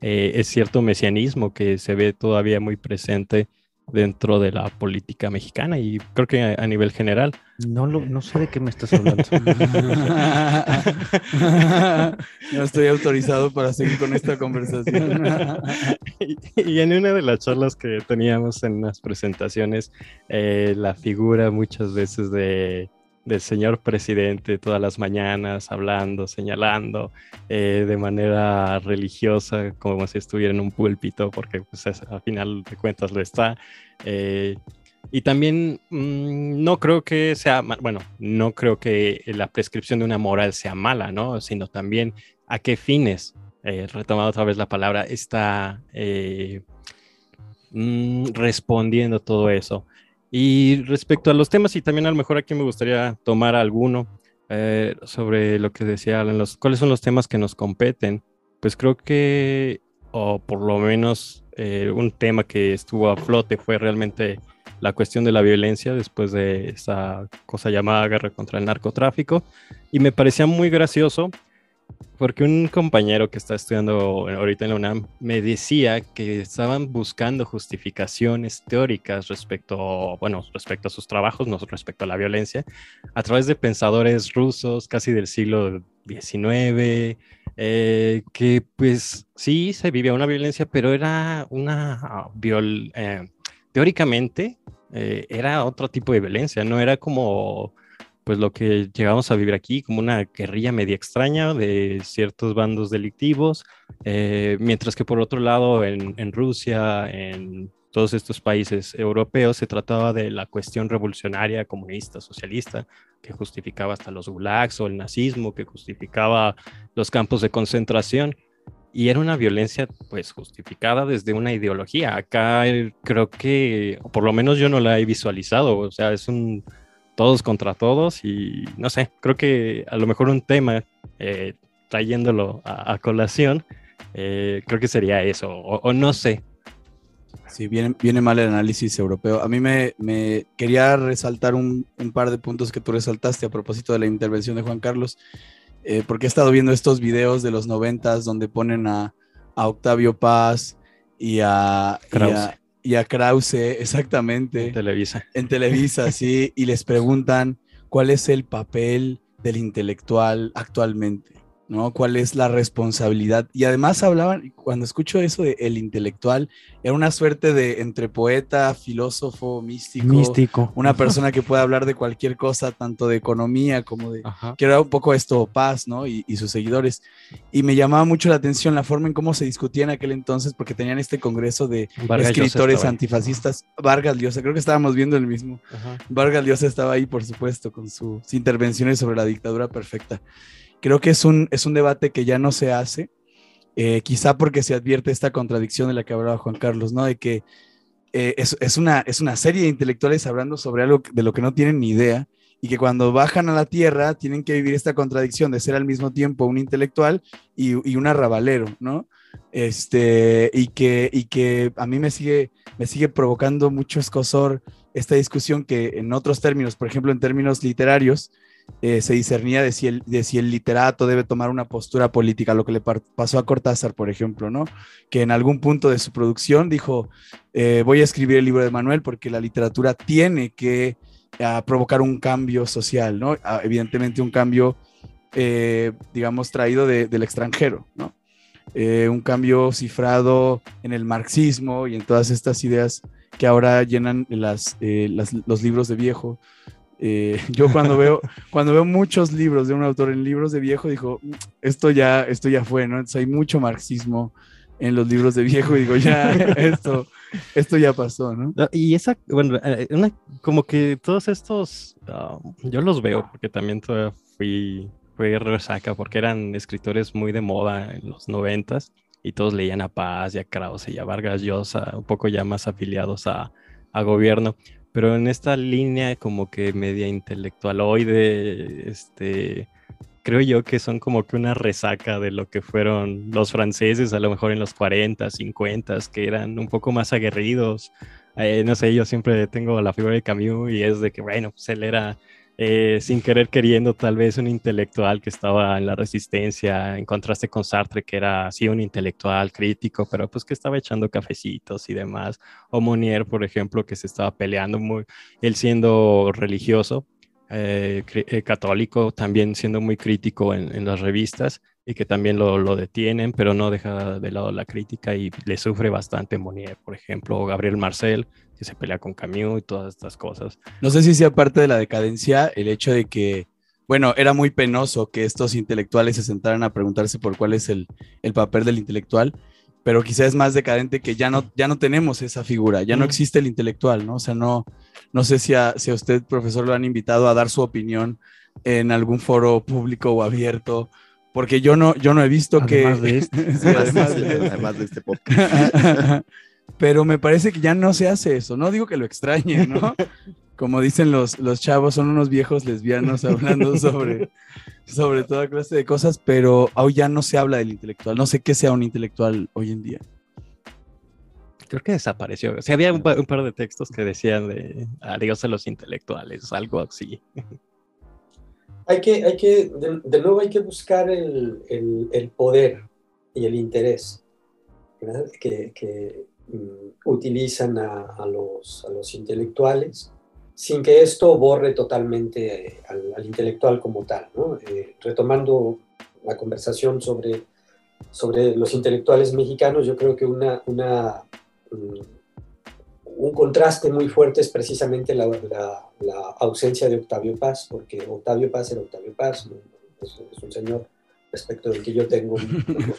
Eh, es cierto mesianismo que se ve todavía muy presente dentro de la política mexicana y creo que a, a nivel general. No, lo, no sé de qué me estás hablando. *laughs* no estoy autorizado para seguir con esta conversación. *laughs* y, y, en una de las charlas que teníamos en las presentaciones, eh, la figura muchas veces de del señor presidente todas las mañanas hablando, señalando eh, de manera religiosa, como si estuviera en un púlpito, porque pues, es, al final de cuentas lo está. Eh, y también mmm, no creo que sea, bueno, no creo que la prescripción de una moral sea mala, ¿no? Sino también a qué fines, eh, retomando otra vez la palabra, está mmm, respondiendo todo eso. Y respecto a los temas, y también a lo mejor aquí me gustaría tomar alguno eh, sobre lo que decía Alan, los, cuáles son los temas que nos competen. Pues creo que, o por lo menos eh, un tema que estuvo a flote fue realmente la cuestión de la violencia después de esa cosa llamada guerra contra el narcotráfico. Y me parecía muy gracioso porque un compañero que está estudiando ahorita en la UNAM me decía que estaban buscando justificaciones teóricas respecto, bueno, respecto a sus trabajos, no respecto a la violencia, a través de pensadores rusos casi del siglo XIX, eh, que pues sí se vivía una violencia, pero era una viol eh, teóricamente eh, era otro tipo de violencia, no era como pues lo que llegamos a vivir aquí como una guerrilla media extraña de ciertos bandos delictivos, eh, mientras que por otro lado en, Rusia, en todos estos países europeos, se trataba de la cuestión revolucionaria, comunista, socialista, que justificaba hasta los gulags o el nazismo, que justificaba los campos de concentración. Y era una violencia pues justificada desde una ideología. Acá creo que, por lo menos yo no la he visualizado, o sea, es un todos contra todos y no sé, creo que a lo mejor un tema eh, trayéndolo a, colación, eh, creo que sería eso, o, no sé. Sí, viene, viene mal el análisis europeo. A mí me, me quería resaltar un, un, par de puntos que tú resaltaste a propósito de la intervención de Juan Carlos, eh, porque he estado viendo estos videos de los noventas donde ponen a, a Octavio Paz y a, y a, y a Krause, exactamente. En Televisa. En Televisa, sí, y les preguntan cuál es el papel del intelectual actualmente. ¿No? ¿Cuál es la responsabilidad? Y además hablaban, cuando escucho eso de el intelectual, era una suerte de entre poeta, filósofo, místico, místico. una persona que puede hablar de cualquier cosa, tanto de economía como de, que era un poco esto, Paz, ¿no? Y, sus seguidores. Y me llamaba mucho la atención la forma en cómo se discutía en aquel entonces, porque tenían este congreso de escritores antifascistas. Vargas Llosa, creo que estábamos viendo el mismo. Vargas Llosa estaba ahí, por supuesto, con sus intervenciones sobre la dictadura perfecta. Creo que es un, es un debate que ya no se hace, eh, quizá porque se advierte esta contradicción de la que hablaba Juan Carlos, ¿no? De que eh, es, es, una, es una serie de intelectuales hablando sobre algo de lo que no tienen ni idea y que cuando bajan a la tierra tienen que vivir esta contradicción de ser al mismo tiempo un intelectual y, y un arrabalero, ¿no? Este, y que, y que a mí me sigue, me sigue provocando mucho escosor esta discusión que en otros términos, por ejemplo, en términos literarios, eh, se discernía de si, el, literato debe tomar una postura política, lo que le pasó a Cortázar, por ejemplo, ¿no? Que en algún punto de su producción dijo, eh, voy a escribir el libro de Manuel porque la literatura tiene que ah, provocar un cambio social, ¿no? Ah, evidentemente un cambio, eh, digamos, traído del extranjero, ¿no? un cambio cifrado en el marxismo y en todas estas ideas que ahora llenan las, los libros de viejo, eh, *laughs* yo cuando veo, cuando veo muchos libros de un autor en libros de viejo, digo, esto ya, esto ya fue, ¿no? Entonces hay mucho marxismo en los libros de viejo y digo, ya, *laughs* esto, esto ya pasó, ¿no? Y esa, bueno, eh, como que todos estos, um, yo los veo porque también fui, fui resaca porque eran escritores muy de moda en los noventas y todos leían a Paz y a Krause y a Vargas Llosa, un poco ya más afiliados a, a gobierno pero en esta línea como que media intelectualoide, este, creo yo que son como que una resaca de lo que fueron los franceses a lo mejor en los 40, 50, que eran un poco más aguerridos. Eh, no sé, yo siempre tengo la figura de Camus y es de que, bueno, pues él era eh, sin querer queriendo, tal vez un intelectual que estaba en la resistencia, en contraste con Sartre, que era así un intelectual crítico, pero pues que estaba echando cafecitos y demás. O Monier, por ejemplo, que se estaba peleando muy, él siendo religioso, eh, eh, católico, también siendo muy crítico en, en las revistas y que también lo, lo, detienen, pero no deja de lado la crítica y le sufre bastante Monier, por ejemplo, o Gabriel Marcel, que se pelea con Camus y todas estas cosas. No sé si sea parte de la decadencia el hecho de que, bueno, era muy penoso que estos intelectuales se sentaran a preguntarse por cuál es el, el papel del intelectual, pero quizás es más decadente que ya no, ya no tenemos esa figura, ya no existe el intelectual, ¿no? O sea, no, no sé si a, si a usted, profesor, lo han invitado a dar su opinión en algún foro público o abierto porque yo no, yo no he visto además que... De este. *laughs* sí, además, de, además, de, este podcast. *laughs* Pero me parece que ya no se hace eso. No digo que lo extrañe, ¿no? Como dicen los, los chavos, son unos viejos lesbianos hablando sobre, sobre toda clase de cosas, pero hoy ya no se habla del intelectual. No sé qué sea un intelectual hoy en día. Creo que desapareció. O sea, había un, un par de textos que decían de adiós a los intelectuales, algo así. Hay que, hay que de, nuevo hay que buscar el, el, poder y el interés que, mm, utilizan a, los, a, los, intelectuales sin que esto borre totalmente al, intelectual como tal. Eh, retomando la conversación sobre, sobre los intelectuales mexicanos, yo creo que una, una mm, un contraste muy fuerte es precisamente la, la, ausencia de Octavio Paz, porque Octavio Paz era Octavio Paz, es, un señor respecto del que yo tengo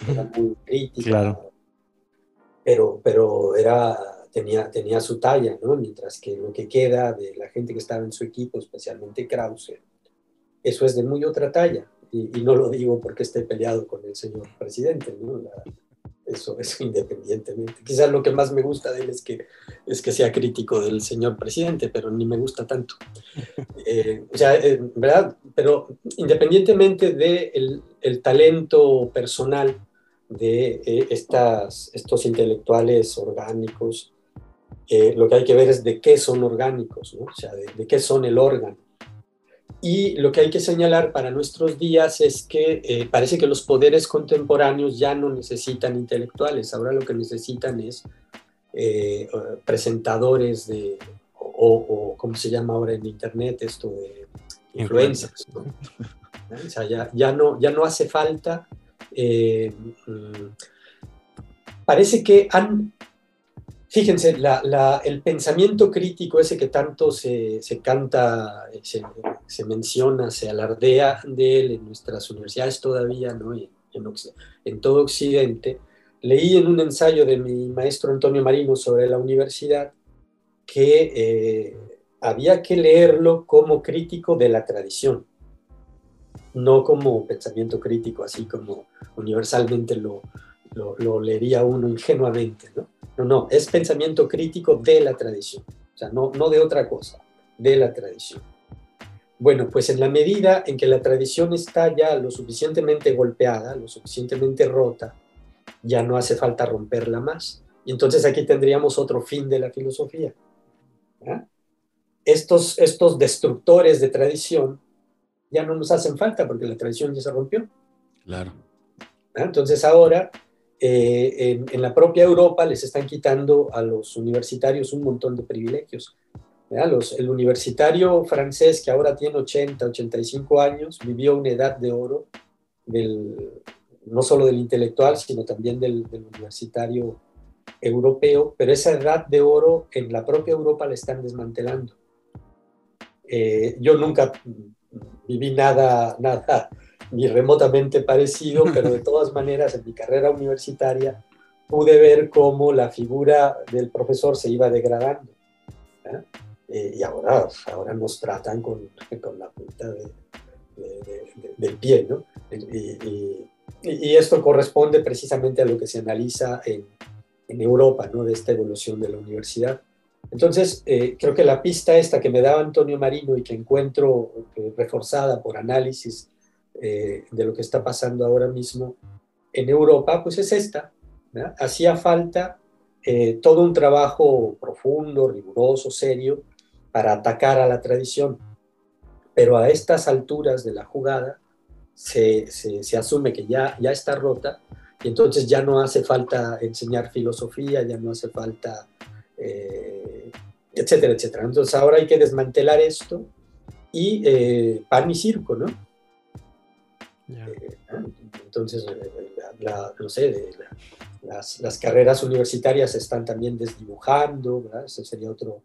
una muy crítica, claro. pero, pero era, tenía, tenía su talla, ¿no? mientras que lo que queda de la gente que estaba en su equipo, especialmente Krause, eso es de muy otra talla. Y, y no lo digo porque esté peleado con el señor presidente, ¿no? La, eso, eso *laughs* independientemente. Quizás lo que más me gusta de él es que, es que sea crítico del señor presidente, pero ni me gusta tanto. *laughs* Eh, o sea, eh, ¿verdad? Pero independientemente del de el talento personal de eh, estas, estos intelectuales orgánicos, lo que hay que ver es de qué son orgánicos, ¿no? o sea, de qué son el órgano. Y lo que hay que señalar para nuestros días es que eh, parece que los poderes contemporáneos ya no necesitan intelectuales, ahora lo que necesitan es eh, presentadores de, o, como se llama ahora en Internet, esto de influencers. O sea, ya, ya, no, ya no hace falta. Eh, mm, parece que han Fíjense, el pensamiento crítico ese que tanto se, canta, se, menciona, se alardea de él en nuestras universidades todavía, ¿no? en, en, todo Occidente, leí en un ensayo de mi maestro Antonio Marino sobre la universidad que eh, había que leerlo como crítico de la tradición, no como pensamiento crítico, así como universalmente lo, lo, lo leería uno ingenuamente, ¿no? No, no, es pensamiento crítico de la tradición, o sea, no, no de otra cosa, de la tradición. Bueno, pues en la medida en que la tradición está ya lo suficientemente golpeada, lo suficientemente rota, ya no hace falta romperla más. Y entonces aquí tendríamos otro fin de la filosofía. Estos, estos destructores de tradición ya no nos hacen falta porque la tradición ya se rompió. Claro. Entonces ahora eh, en, la propia Europa les están quitando a los universitarios un montón de privilegios. el universitario francés que ahora tiene 80, 85 años, vivió una edad de oro, del, no solo del intelectual, sino también del, universitario europeo, pero esa edad de oro en la propia Europa la están desmantelando. Eh, yo nunca viví nada, nada ni remotamente parecido, pero de *laughs* todas maneras en mi carrera universitaria pude ver cómo la figura del profesor se iba degradando. Eh, y ahora, ahora nos tratan con, con la punta del pie, ¿no? Y, y, esto corresponde precisamente a lo que se analiza en, en Europa, ¿no? De esta evolución de la universidad. Entonces, eh, creo que la pista esta que me daba Antonio Marino y que encuentro eh, reforzada por análisis eh, de lo que está pasando ahora mismo en Europa, pues es esta. Hacía falta eh, todo un trabajo profundo, riguroso, serio, para atacar a la tradición. Pero a estas alturas de la jugada se, se, asume que ya, ya está rota y entonces ya no hace falta enseñar filosofía, ya no hace falta, eh, etcétera, etcétera. Entonces ahora hay que desmantelar esto y pan y circo, ¿no? Eh, entonces, eh, no sé, las, carreras universitarias se están también desdibujando, Ese sería otro,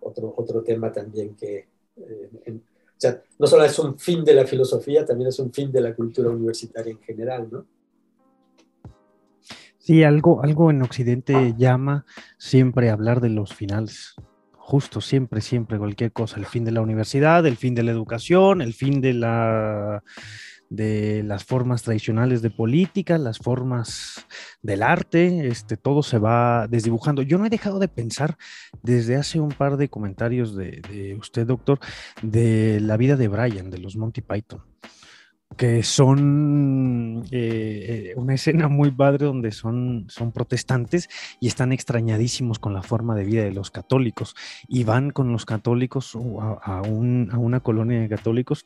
otro, otro tema también que, eh, o sea, no solo es un fin de la filosofía, también es un fin de la cultura universitaria en general, ¿no? Sí, algo, algo en Occidente llama siempre a hablar de los finales. Justo, siempre, siempre, cualquier cosa. El fin de la universidad, el fin de la educación, el fin de la de las formas tradicionales de política, las formas del arte, este, todo se va desdibujando. Yo no he dejado de pensar desde hace un par de comentarios de, usted, doctor, de la vida de Brian, de los Monty Python que son eh, eh, una *laughs* escena muy padre donde son, son protestantes y están extrañadísimos con la forma de vida de los católicos y van con los católicos a, a una colonia de católicos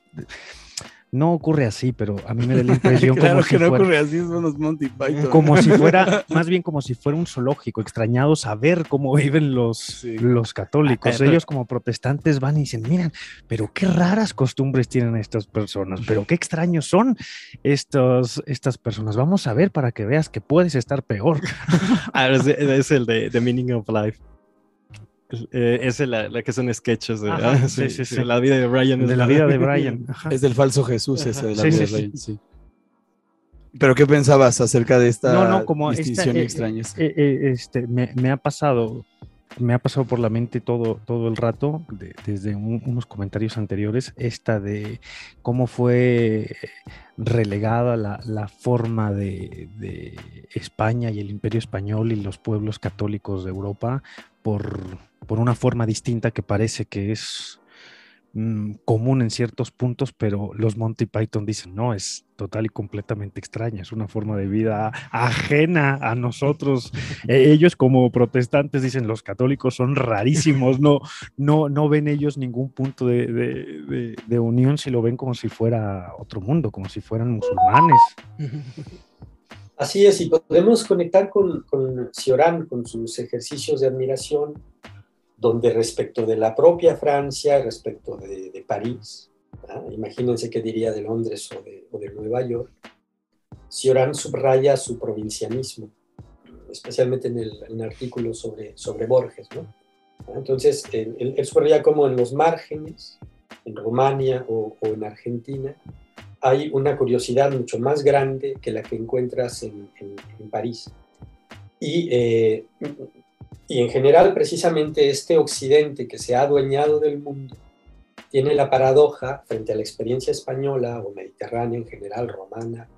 no ocurre así, pero a mí me da la *laughs* impresión claro como que si no fuera, ocurre así, son los Monty Python. como si fuera, *laughs* más bien como si fuera un zoológico, extrañado saber cómo viven los, Sí. los católicos. Pero- Ellos como protestantes van y dicen, miren, pero qué raras costumbres tienen estas personas, pero qué extraños son estos, estas personas. Vamos a ver para que veas que puedes estar peor. *laughs* Ah, es el de The Meaning of Life. Eh, es la, la que son sketches de, Ajá, ah, sí, sí, sí, sí, sí. la vida de Brian. es De la vida de *laughs* Brian. Ajá. Es del falso Jesús ese de la Sí, vida sí, de sí. Pero ¿qué pensabas acerca de esta No, no, como esta, distinción eh, extraña? eh, eh, este, me, me ha pasado, me ha pasado por la mente todo, todo el rato, de- desde un- unos comentarios anteriores, esta de cómo fue relegada la, la forma de, de España y el imperio español y los pueblos católicos de Europa por, por una forma distinta que parece que es mm, común en ciertos puntos, pero los Monty Python dicen, no, es total y completamente extraña, es una forma de vida ajena a nosotros. *laughs* Eh, ellos como protestantes dicen, los católicos son rarísimos, no, no, no ven ellos ningún punto de, de- de- de unión si lo ven como si fuera otro mundo, como si fueran musulmanes. *laughs* Así es, y podemos conectar con, con Cioran, con sus ejercicios de admiración, donde respecto de la propia Francia, respecto de, París, ¿ah? imagínense qué diría de Londres o de, Nueva York, Cioran subraya su provincianismo, especialmente en el, artículo sobre, sobre Borges. ¿no? Entonces, él, él- subraya como en los márgenes, en Rumania o, en Argentina, hay una curiosidad mucho más grande que la que encuentras en, en- en París. Y, eh, y en general, precisamente este occidente que se ha adueñado del mundo tiene la paradoja frente a la experiencia española o mediterránea en general, romana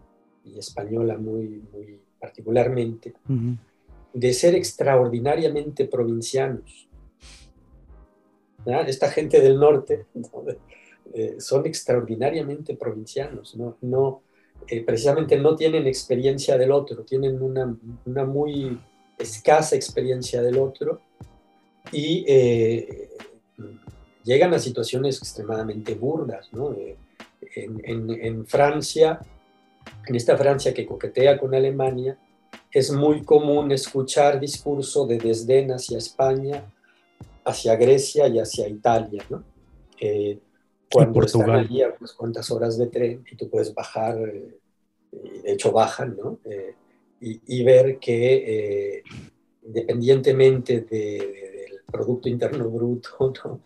y española muy, muy particularmente, de ser extraordinariamente provincianos. ¿Ya? Esta gente del norte ¿no? *laughs* eh, son extraordinariamente provincianos, no, no, eh, precisamente no tienen experiencia del otro, tienen una, una muy escasa experiencia del otro y eh, llegan a situaciones extremadamente burdas. ¿no? Eh, en, en- en Francia, en esta Francia que coquetea con Alemania, es muy común escuchar discurso de desdén hacia España, hacia Grecia y hacia Italia, ¿no? Eh, cuando están Portugal. allí a unas cuantas horas de tren y tú puedes bajar, eh, de hecho bajan, ¿no? Eh, y, y ver que eh, independientemente de- de- del Producto Interno Bruto, *laughs* ¿no?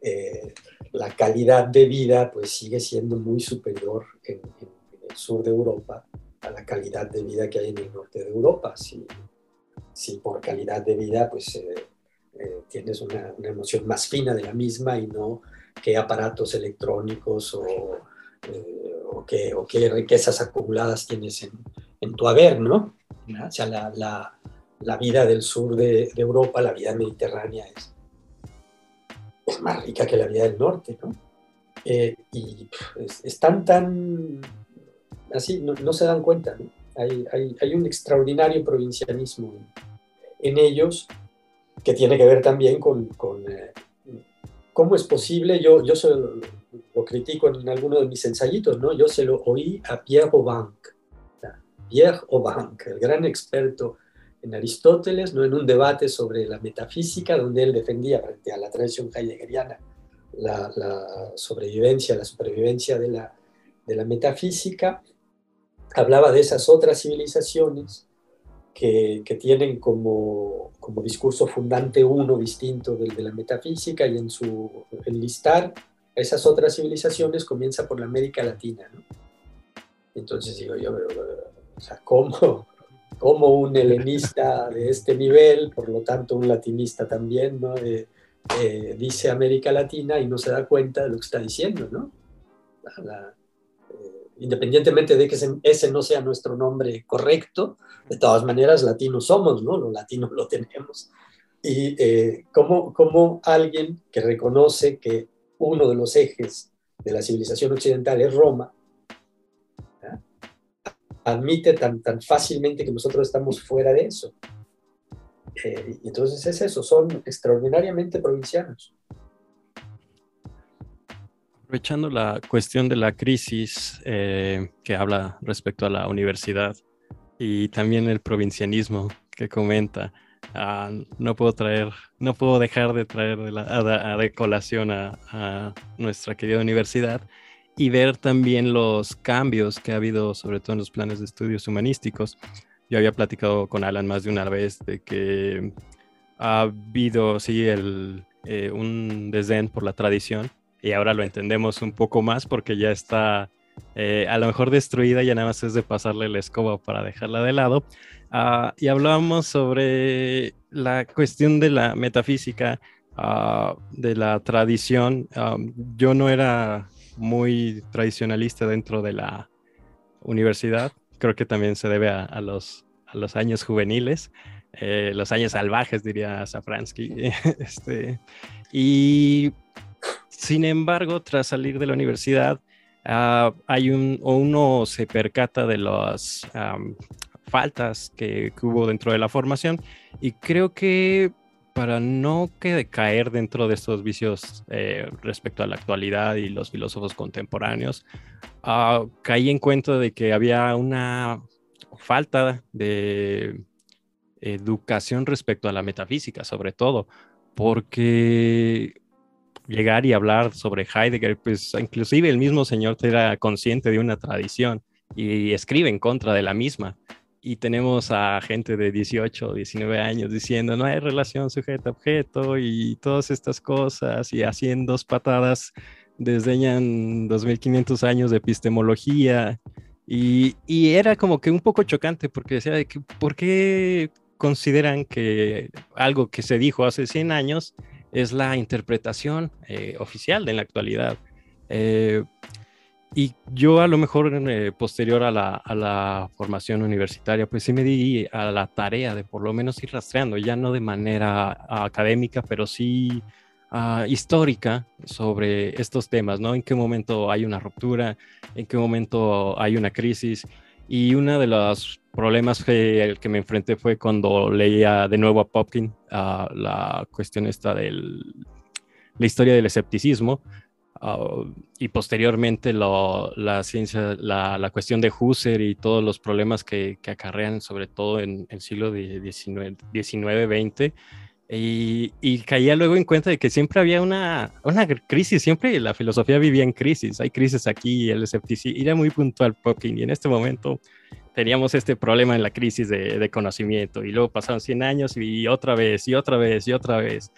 Eh, la calidad de vida pues sigue siendo muy superior en, en- en el sur de Europa a la calidad de vida que hay en el norte de Europa. Si, si por calidad de vida pues eh, eh, tienes una, una emoción más fina de la misma y no qué aparatos electrónicos o, eh, o, qué, o qué riquezas acumuladas tienes en, en tu haber, ¿no? O sea, la, la- la vida del sur de, de Europa, la vida mediterránea es, es más rica que la vida del norte, ¿no? Eh, y pf, es- están tan así, no, no se dan cuenta, ¿no? Hay, hay- hay un extraordinario provincianismo en, en ellos que tiene que ver también con, con, eh, cómo es posible, yo, yo se lo, lo critico en alguno de mis ensayitos, ¿no? Yo se lo oí a Pierre Aubanc, Pierre Aubanc, el gran experto en Aristóteles, ¿no? en un debate sobre la metafísica, donde él defendía frente a la tradición heideggeriana la, la sobrevivencia, la supervivencia de la, de la metafísica, hablaba de esas otras civilizaciones que, que tienen como, como discurso fundante uno distinto del de la metafísica y en su enlistar esas otras civilizaciones comienza por la América Latina. ¿no? Entonces digo yo, pero, o sea, ¿cómo, cómo un helenista de este nivel, por lo tanto un latinista también, ¿no? Eh, eh, dice América Latina y no se da cuenta de lo que está diciendo, ¿no? La- la- eh, independientemente de que ese, ese no sea nuestro nombre correcto, de todas maneras latinos somos, ¿no? Los latinos lo tenemos. Y eh, como, como alguien que reconoce que uno de los ejes de la civilización occidental es Roma. Admite tan, tan fácilmente que nosotros estamos fuera de eso. Eh, y entonces es eso, son extraordinariamente provincianos. Aprovechando la cuestión de la crisis eh, que habla respecto a la universidad y también el provincianismo que comenta, ah, no puedo traer, no puedo dejar de traer de, la, a, colación a, nuestra querida universidad y ver también los cambios que ha habido, sobre todo en los planes de estudios humanísticos. Yo había platicado con Alan más de una vez de que ha habido, sí, el, eh, un desdén por la tradición y ahora lo entendemos un poco más porque ya está eh, a lo mejor destruida, ya nada más es de pasarle la escoba para dejarla de lado. Ah, y hablábamos sobre la cuestión de la metafísica, ah, de la tradición. Ah, yo no era muy tradicionalista dentro de la universidad, creo que también se debe a, los, a los años juveniles. Eh, los años salvajes, diría Safransky. *laughs* este, y sin embargo, tras salir de la universidad, uh, hay un, uno se percata de las um, faltas que, que, hubo dentro de la formación y creo que para no caer dentro de estos vicios eh, respecto a la actualidad y los filósofos contemporáneos, uh, caí en cuenta de que había una falta de educación respecto a la metafísica, sobre todo, porque llegar y hablar sobre Heidegger, pues inclusive el mismo señor era consciente de una tradición y escribe en contra de la misma. Y tenemos a gente de 18, 19 años diciendo no hay relación sujeto-objeto y todas estas cosas y haciendo patadas desdeñan 2500 años de epistemología. Y, y, era como que un poco chocante porque decía, de que, ¿por qué consideran que algo que se dijo hace 100 años es la interpretación eh, oficial de la actualidad. Eh, y yo a lo mejor eh, posterior a la, formación universitaria, pues sí me di a la tarea de por lo menos ir rastreando, ya no de manera académica, pero sí ah, histórica sobre estos temas, ¿no? En qué momento hay una ruptura, en qué momento hay una crisis. Y uno de los problemas que, el que me enfrenté fue cuando leía de nuevo a Popkin la cuestión esta de la historia del escepticismo ah, y posteriormente la ciencia, la, cuestión de Husserl y todos los problemas que, acarrean sobre todo en el siglo XIX-XX. Y, y, caía luego en cuenta de que siempre había una, una crisis, siempre la filosofía vivía en crisis, hay crisis aquí, el escepticismo, era muy puntual Popkin y en este momento teníamos este problema en la crisis de, conocimiento y luego pasaron 100 años y otra vez y otra vez y otra vez.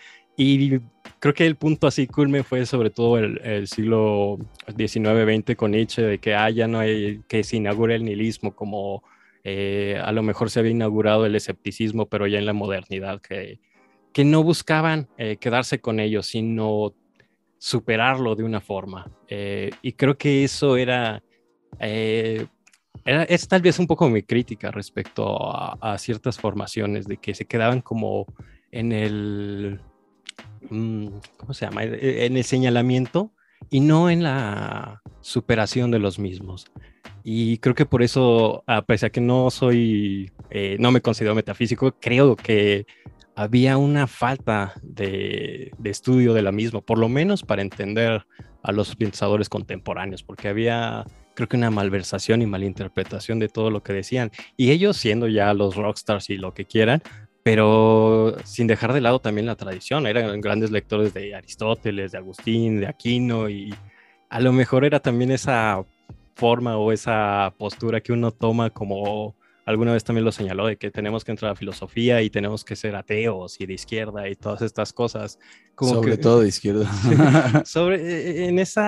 Y creo que el punto así culmen fue sobre todo el, siglo XIX-XX con Nietzsche, de que ah, ya no hay, que se inaugure el nihilismo como eh, a lo mejor se había inaugurado el escepticismo, pero ya en la modernidad, que, que no buscaban eh, quedarse con ellos, sino superarlo de una forma. Eh, y creo que eso era es tal vez un poco mi crítica respecto a, ciertas formaciones, de que se quedaban como en el, ¿cómo se llama? E, en el señalamiento y no en la superación de los mismos. Y creo que por eso, a pesar de que no soy, eh, no me considero metafísico, creo que había una falta de, de, estudio de la misma, por lo menos para entender a los pensadores contemporáneos, porque había creo que una malversación y malinterpretación de todo lo que decían. Y ellos siendo ya los rockstars y lo que quieran, pero sin dejar de lado también la tradición. Eran grandes lectores de Aristóteles, de Agustín, de Aquino y a lo mejor era también esa forma o esa postura que uno toma como alguna vez también lo señaló, de que tenemos que entrar a filosofía y tenemos que ser ateos y de izquierda y todas estas cosas. Como sobre todo de izquierda. *laughs* *laughs* sobre, eh, en ese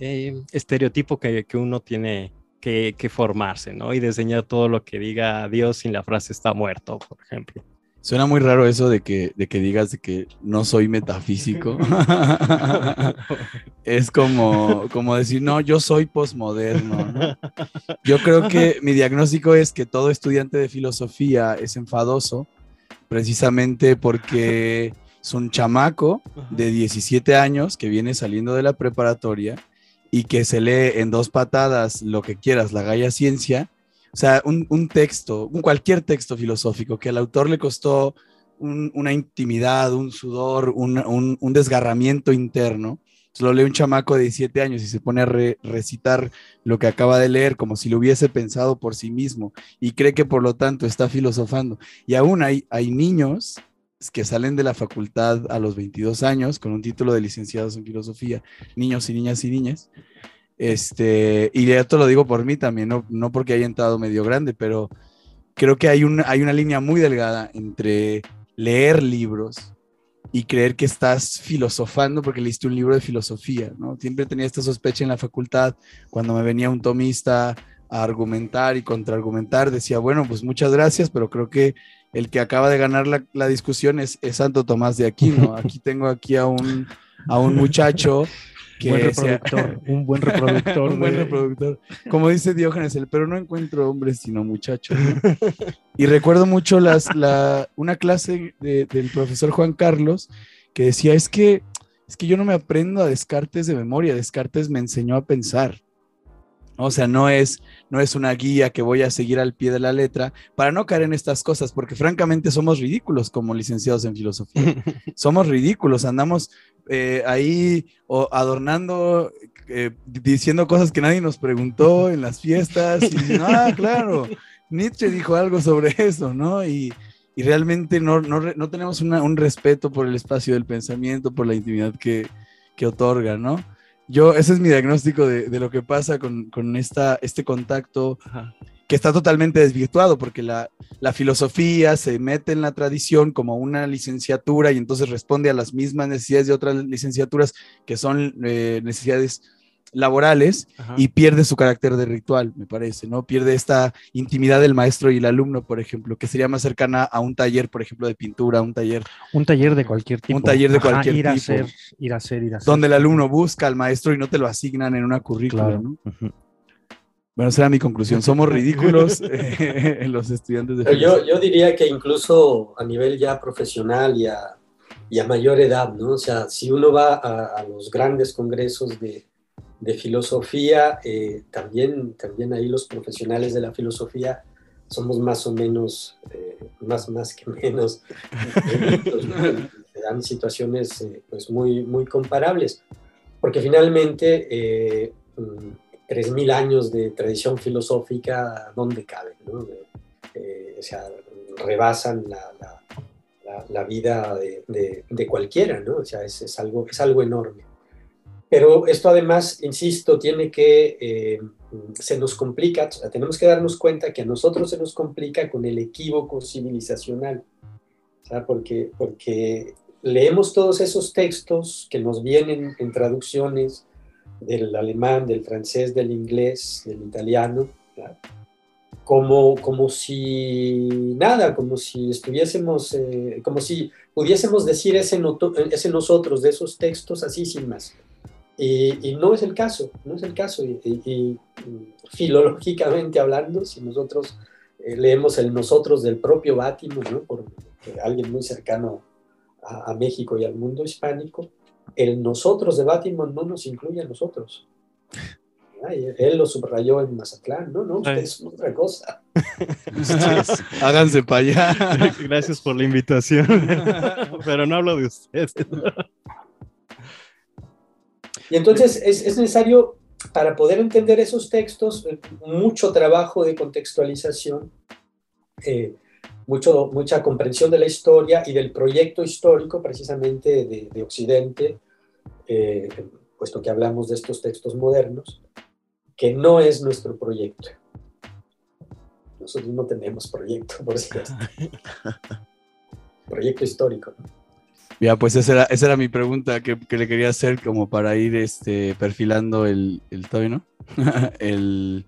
eh, estereotipo que, que, uno tiene que, que, formarse, ¿no? Y diseñar todo lo que diga Dios sin la frase está muerto, por ejemplo. Suena muy raro eso de que, de que digas de que no soy metafísico. *laughs* es como, como decir, no, yo soy posmoderno. Yo creo que mi diagnóstico es que todo estudiante de filosofía es enfadoso, precisamente porque es un chamaco de 17 años que viene saliendo de la preparatoria y que se lee en dos patadas lo que quieras, la Gaya Ciencia, o sea, un, texto, un cualquier texto filosófico que al autor le costó una intimidad, un sudor, un, desgarramiento interno lo lee un chamaco de 17 años y se pone a recitar lo que acaba de leer como si lo hubiese pensado por sí mismo y cree que por lo tanto está filosofando. Y aún hay, hay niños que salen de la facultad a los 22 años con un título de licenciados en filosofía, niños y niñas y niñas. Este, y esto lo digo por mí también, no, no porque haya entrado medio grande, pero creo que hay, un, hay una línea muy delgada entre leer libros y creer que estás filosofando porque leíste un libro de filosofía, ¿no? Siempre tenía esta sospecha en la facultad cuando me venía un tomista a argumentar y contraargumentar, decía, bueno, pues muchas gracias, pero creo que el que acaba de ganar la, discusión es, Santo Tomás de Aquino. *laughs* Aquí tengo aquí a un, a un muchacho que buen reproductor, *laughs* un buen reproductor. un buen reproductor. Como dice Diógenes, el pero no encuentro hombres sino muchachos. *laughs* y recuerdo mucho las, la, una clase del profesor Juan Carlos que decía, es que, es que yo no me aprendo a Descartes de memoria, Descartes me enseñó a pensar. O sea, no es, no es una guía que voy a seguir al pie de la letra para no caer en estas cosas, porque francamente somos ridículos como licenciados en filosofía. *laughs* somos ridículos, andamos eh, ahí adornando, eh, diciendo cosas que nadie nos preguntó en las fiestas. Y ah, *laughs* claro, Nietzsche dijo algo sobre eso, ¿no? Y, realmente no, no, tenemos un respeto por el espacio del pensamiento, por la intimidad que, que otorga, ¿no? Yo, ese es mi diagnóstico de, de lo que pasa con, con esta, este contacto que está totalmente desvirtuado, porque la, la, filosofía se mete en la tradición como una licenciatura y entonces responde a las mismas necesidades de otras licenciaturas que son eh, necesidades laborales y pierde su carácter de ritual, me parece, ¿no? Pierde esta intimidad del maestro y el alumno, por ejemplo, que sería más cercana a un taller, por ejemplo, de pintura, un taller. Un taller de cualquier tipo. Un taller de cualquier ir tipo. A hacer, ir a hacer, ir a hacer. Donde el alumno busca al maestro y no te lo asignan en una currícula, ¿no? Bueno, esa era mi conclusión. *laughs* Somos ridículos *laughs* eh, los estudiantes de yo, yo diría que incluso a nivel ya profesional y a, y a mayor edad, ¿no? O sea, si uno va a los grandes congresos de, de filosofía, eh, también, también ahí los profesionales de la filosofía somos más o menos, eh, más, más que menos, se *laughs* dan situaciones eh, pues muy, muy comparables, porque finalmente 3.000 mm, años de tradición filosófica, ¿dónde caben? No? o sea, rebasan la, la, la, vida de, de, cualquiera, ¿no? O sea, es, es, algo, es algo enorme. Pero esto además, insisto, tiene que, eh, se nos complica, tenemos que darnos cuenta que a nosotros se nos complica con el equívoco civilizacional, Porque, porque leemos todos esos textos que nos vienen en traducciones del alemán, del francés, del inglés, del italiano, como, como si nada, como si estuviésemos, eh, como si pudiésemos decir ese, ese nosotros de esos textos así sin más. Y, no es el caso, no es el caso. Y, filológicamente hablando, si nosotros eh, leemos el nosotros del propio Bátimo, ¿no? por alguien muy cercano a, México y al mundo hispánico, el nosotros de Bátimo no nos incluye a nosotros. él lo subrayó en Mazatlán, no, no, ustedes son otra cosa. *laughs* Háganse para allá. *laughs* Gracias por la invitación, *laughs* pero no hablo de ustedes. Y entonces es, necesario, para poder entender esos textos, eh, mucho trabajo de contextualización, eh, mucho, mucha comprensión de la historia y del proyecto histórico precisamente de, Occidente, eh, puesto que hablamos de estos textos modernos, que no es nuestro proyecto. Nosotros no tenemos proyecto, por cierto. *laughs* proyecto histórico. ¿no? Ya, pues esa era, esa era mi pregunta que, le quería hacer como para ir este, perfilando el, el ¿no? *laughs* el,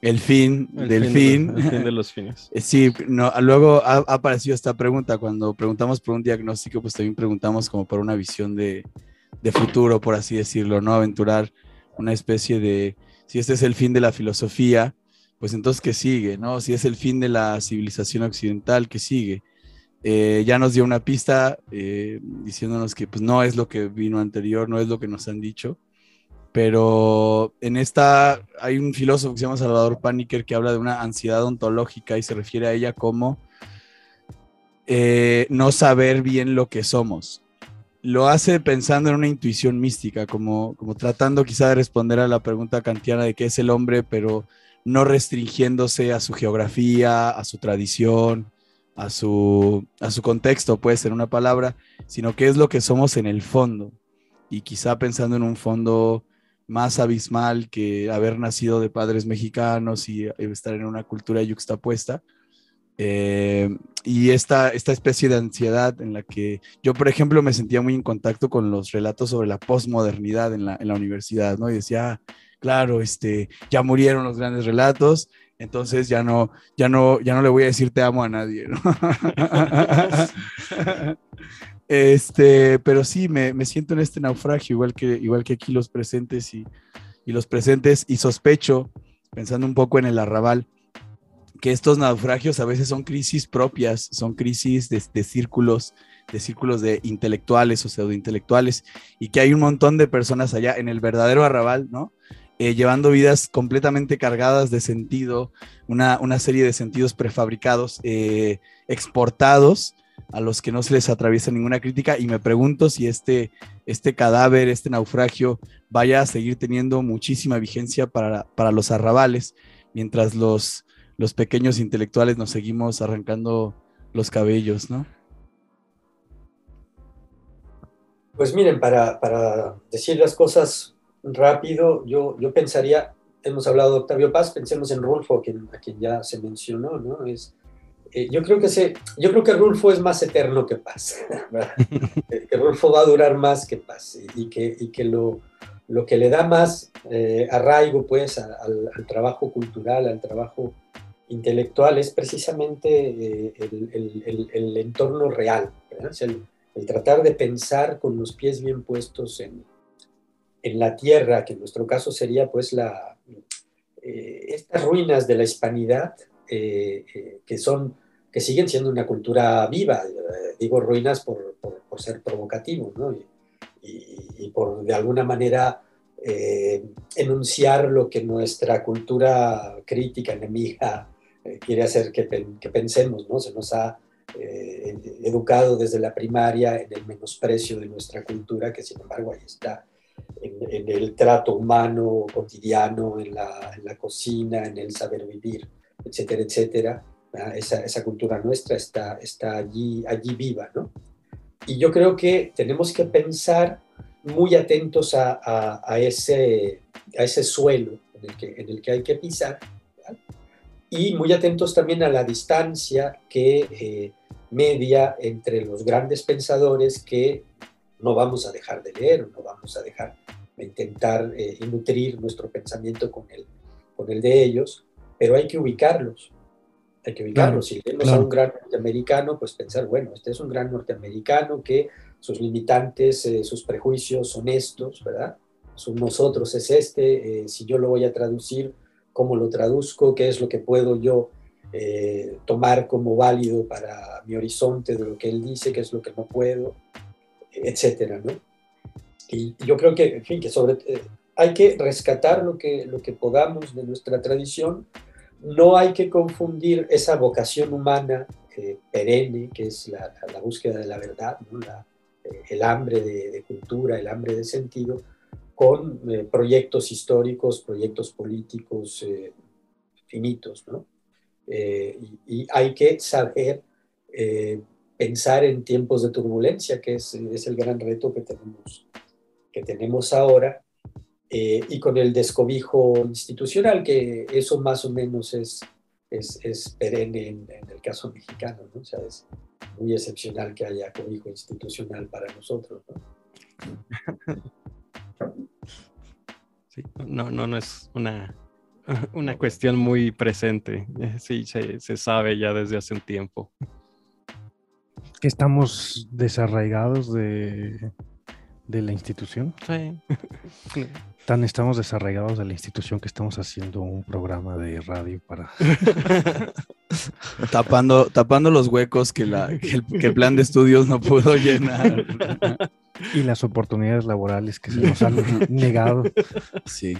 el fin del fin. el fin de *laughs* los fines. Eh, sí, no, luego ha, aparecido esta pregunta. Cuando preguntamos por un diagnóstico, pues también preguntamos como por una visión de, de futuro, por así decirlo, ¿no? Aventurar una especie de, si este es el fin de la filosofía, pues entonces, ¿qué sigue? ¿no? Si es el fin de la civilización occidental, ¿qué sigue? Eh, ya nos dio una pista eh, diciéndonos que pues, no es lo que vino anterior, no es lo que nos han dicho. Pero en esta hay un filósofo que se llama Salvador Paniker que habla de una ansiedad ontológica y se refiere a ella como eh, no saber bien lo que somos. lo hace pensando en una intuición mística, como, como tratando quizá de responder a la pregunta kantiana de qué es el hombre, pero no restringiéndose a su geografía, a su tradición, a su, a su contexto, puede ser una palabra, sino qué es lo que somos en el fondo. Y quizá pensando en un fondo más abismal que haber nacido de padres mexicanos y estar en una cultura yuxtapuesta, eh, y esta, esta especie de ansiedad en la que yo, por ejemplo, me sentía muy en contacto con los relatos sobre la posmodernidad en la, en la universidad, ¿no? Y decía, ah, claro, este, ya murieron los grandes relatos, entonces ya no, ya no, ya no le voy a decir te amo a nadie, ¿no? *laughs* este, pero sí, me, me, siento en este naufragio, igual que, igual que aquí los presentes y, y los presentes, y sospecho, pensando un poco en el arrabal, que estos naufragios a veces son crisis propias, son crisis de, de, círculos, de círculos de intelectuales o pseudointelectuales, y que hay un montón de personas allá en el verdadero arrabal, ¿no? Eh, llevando vidas completamente cargadas de sentido, una, una serie de sentidos prefabricados, eh, exportados, a los que no se les atraviesa ninguna crítica, y me pregunto si este, este cadáver, este naufragio, vaya a seguir teniendo muchísima vigencia para, para los arrabales, mientras los los pequeños intelectuales nos seguimos arrancando los cabellos, ¿no? Pues miren, para, para decir las cosas rápido, yo, yo pensaría, hemos hablado de Octavio Paz, pensemos en Rulfo, a quien, a quien ya se mencionó, ¿no? Es, eh, yo, creo que se, yo creo que Rulfo es más eterno que Paz, *laughs* que Rulfo va a durar más que Paz y, que, y que lo, lo que le da más eh, arraigo pues al, al, trabajo cultural, al trabajo intelectual es precisamente eh, el, el, el, entorno real, el, el, tratar de pensar con los pies bien puestos en, en la tierra, que en nuestro caso sería pues la, eh, estas ruinas de la hispanidad eh, que son que siguen siendo una cultura viva, digo ruinas por, por, por ser provocativo, ¿no? y, y, y, por de alguna manera enunciar lo que nuestra cultura crítica enemiga eh, quiere hacer que, que, pensemos, ¿no? Se nos ha eh, educado desde la primaria en el menosprecio de nuestra cultura, que sin embargo ahí está, en, en el trato humano cotidiano, en la, en la, cocina, en el saber vivir, etcétera, etcétera. Esa, esa, cultura nuestra está, está allí, allí viva, ¿no? Y yo creo que tenemos que pensar muy atentos a, a, a ese, a ese suelo en el, que, en el que hay que pisar, y muy atentos también a la distancia que eh, media entre los grandes pensadores que no vamos a dejar de leer, no vamos a dejar de intentar eh, nutrir nuestro pensamiento con el, con el de ellos, pero hay que ubicarlos. Hay que ubicarlos. Claro, si leemos claro. a un gran norteamericano, pues pensar, bueno, este es un gran norteamericano que sus limitantes, eh, sus prejuicios son estos, ¿verdad? Su nosotros es este, eh, si yo lo voy a traducir, cómo lo traduzco, qué es lo que puedo yo eh, tomar como válido para mi horizonte de lo que él dice, qué es lo que no puedo, etcétera, ¿no? Y yo creo que, en fin, que sobre, eh, hay que rescatar lo que, lo que podamos de nuestra tradición, no hay que confundir esa vocación humana eh, perenne, que es la, la, búsqueda de la verdad, ¿no? la, eh, el hambre de, de cultura, el hambre de sentido, con eh, proyectos históricos, proyectos políticos eh, finitos, ¿no? Eh, y, y, hay que saber eh, pensar en tiempos de turbulencia, que es, es, el gran reto que tenemos, que tenemos ahora, eh, y con el descobijo institucional, que eso más o menos es, es, es perenne en, en, el caso mexicano, ¿no? O sea, es muy excepcional que haya cobijo institucional para nosotros, ¿no? *laughs* Sí, no, no, no es una, *laughs* una cuestión muy presente. *laughs* Sí, se, se sabe ya desde hace un tiempo. Estamos desarraigados de, de la institución. Sí. *laughs* Tan estamos desarraigados de la institución que estamos haciendo un programa de radio para. *laughs* tapando, tapando los huecos que, la, que, el, que el plan de estudios no pudo llenar. *laughs* Y las oportunidades laborales que se nos han negado. Sí.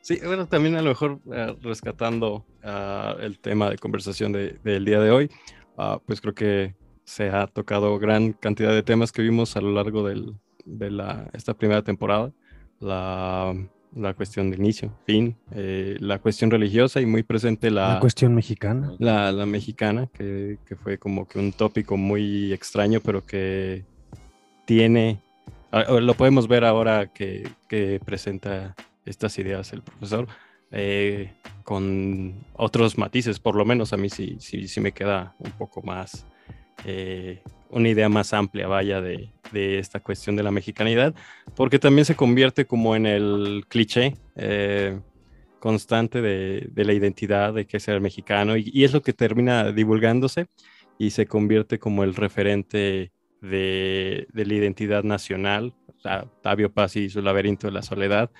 Sí, bueno, también a lo mejor uh, rescatando uh, el tema de conversación del de, día de hoy, uh, pues creo que se ha tocado gran cantidad de temas que vimos a lo largo del, de la, esta primera temporada. La, la cuestión de inicio, fin, eh, la cuestión religiosa y muy presente la, La cuestión mexicana. la, la mexicana, que, que fue como que un tópico muy extraño, pero que tiene, lo podemos ver ahora que, que presenta estas ideas el profesor, eh, con otros matices, por lo menos a mí sí, sí, sí me queda un poco más, eh, una idea más amplia, vaya, de, esta cuestión de la mexicanidad, porque también se convierte como en el cliché. eh, constante de, la identidad de que es ser mexicano y, es lo que termina divulgándose y se convierte como el referente de, la identidad nacional. O sea, Octavio Paz y su laberinto de la soledad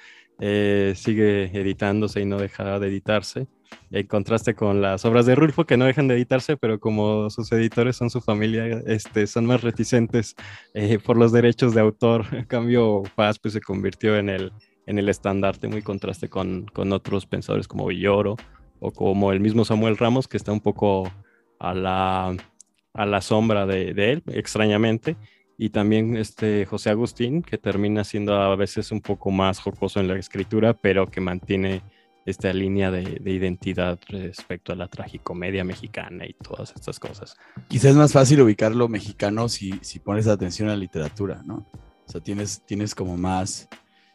eh, sigue editándose y no deja de editarse. En contraste con las obras de Rulfo que no dejan de editarse, pero como sus editores son su familia, este, son más reticentes eh, por los derechos de autor. *laughs* En cambio, Paz pues, se convirtió en el, en el estandarte, muy contraste con, con otros pensadores como Villoro o como el mismo Samuel Ramos, que está un poco a la, a la sombra de, de él, extrañamente. Y también este José Agustín, que termina siendo a veces un poco más jocoso en la escritura, pero que mantiene esta línea de, de identidad respecto a la tragicomedia mexicana y todas estas cosas. Quizás es más fácil ubicar lo mexicano si, si pones atención a la literatura, ¿no? O sea, tienes, tienes como más,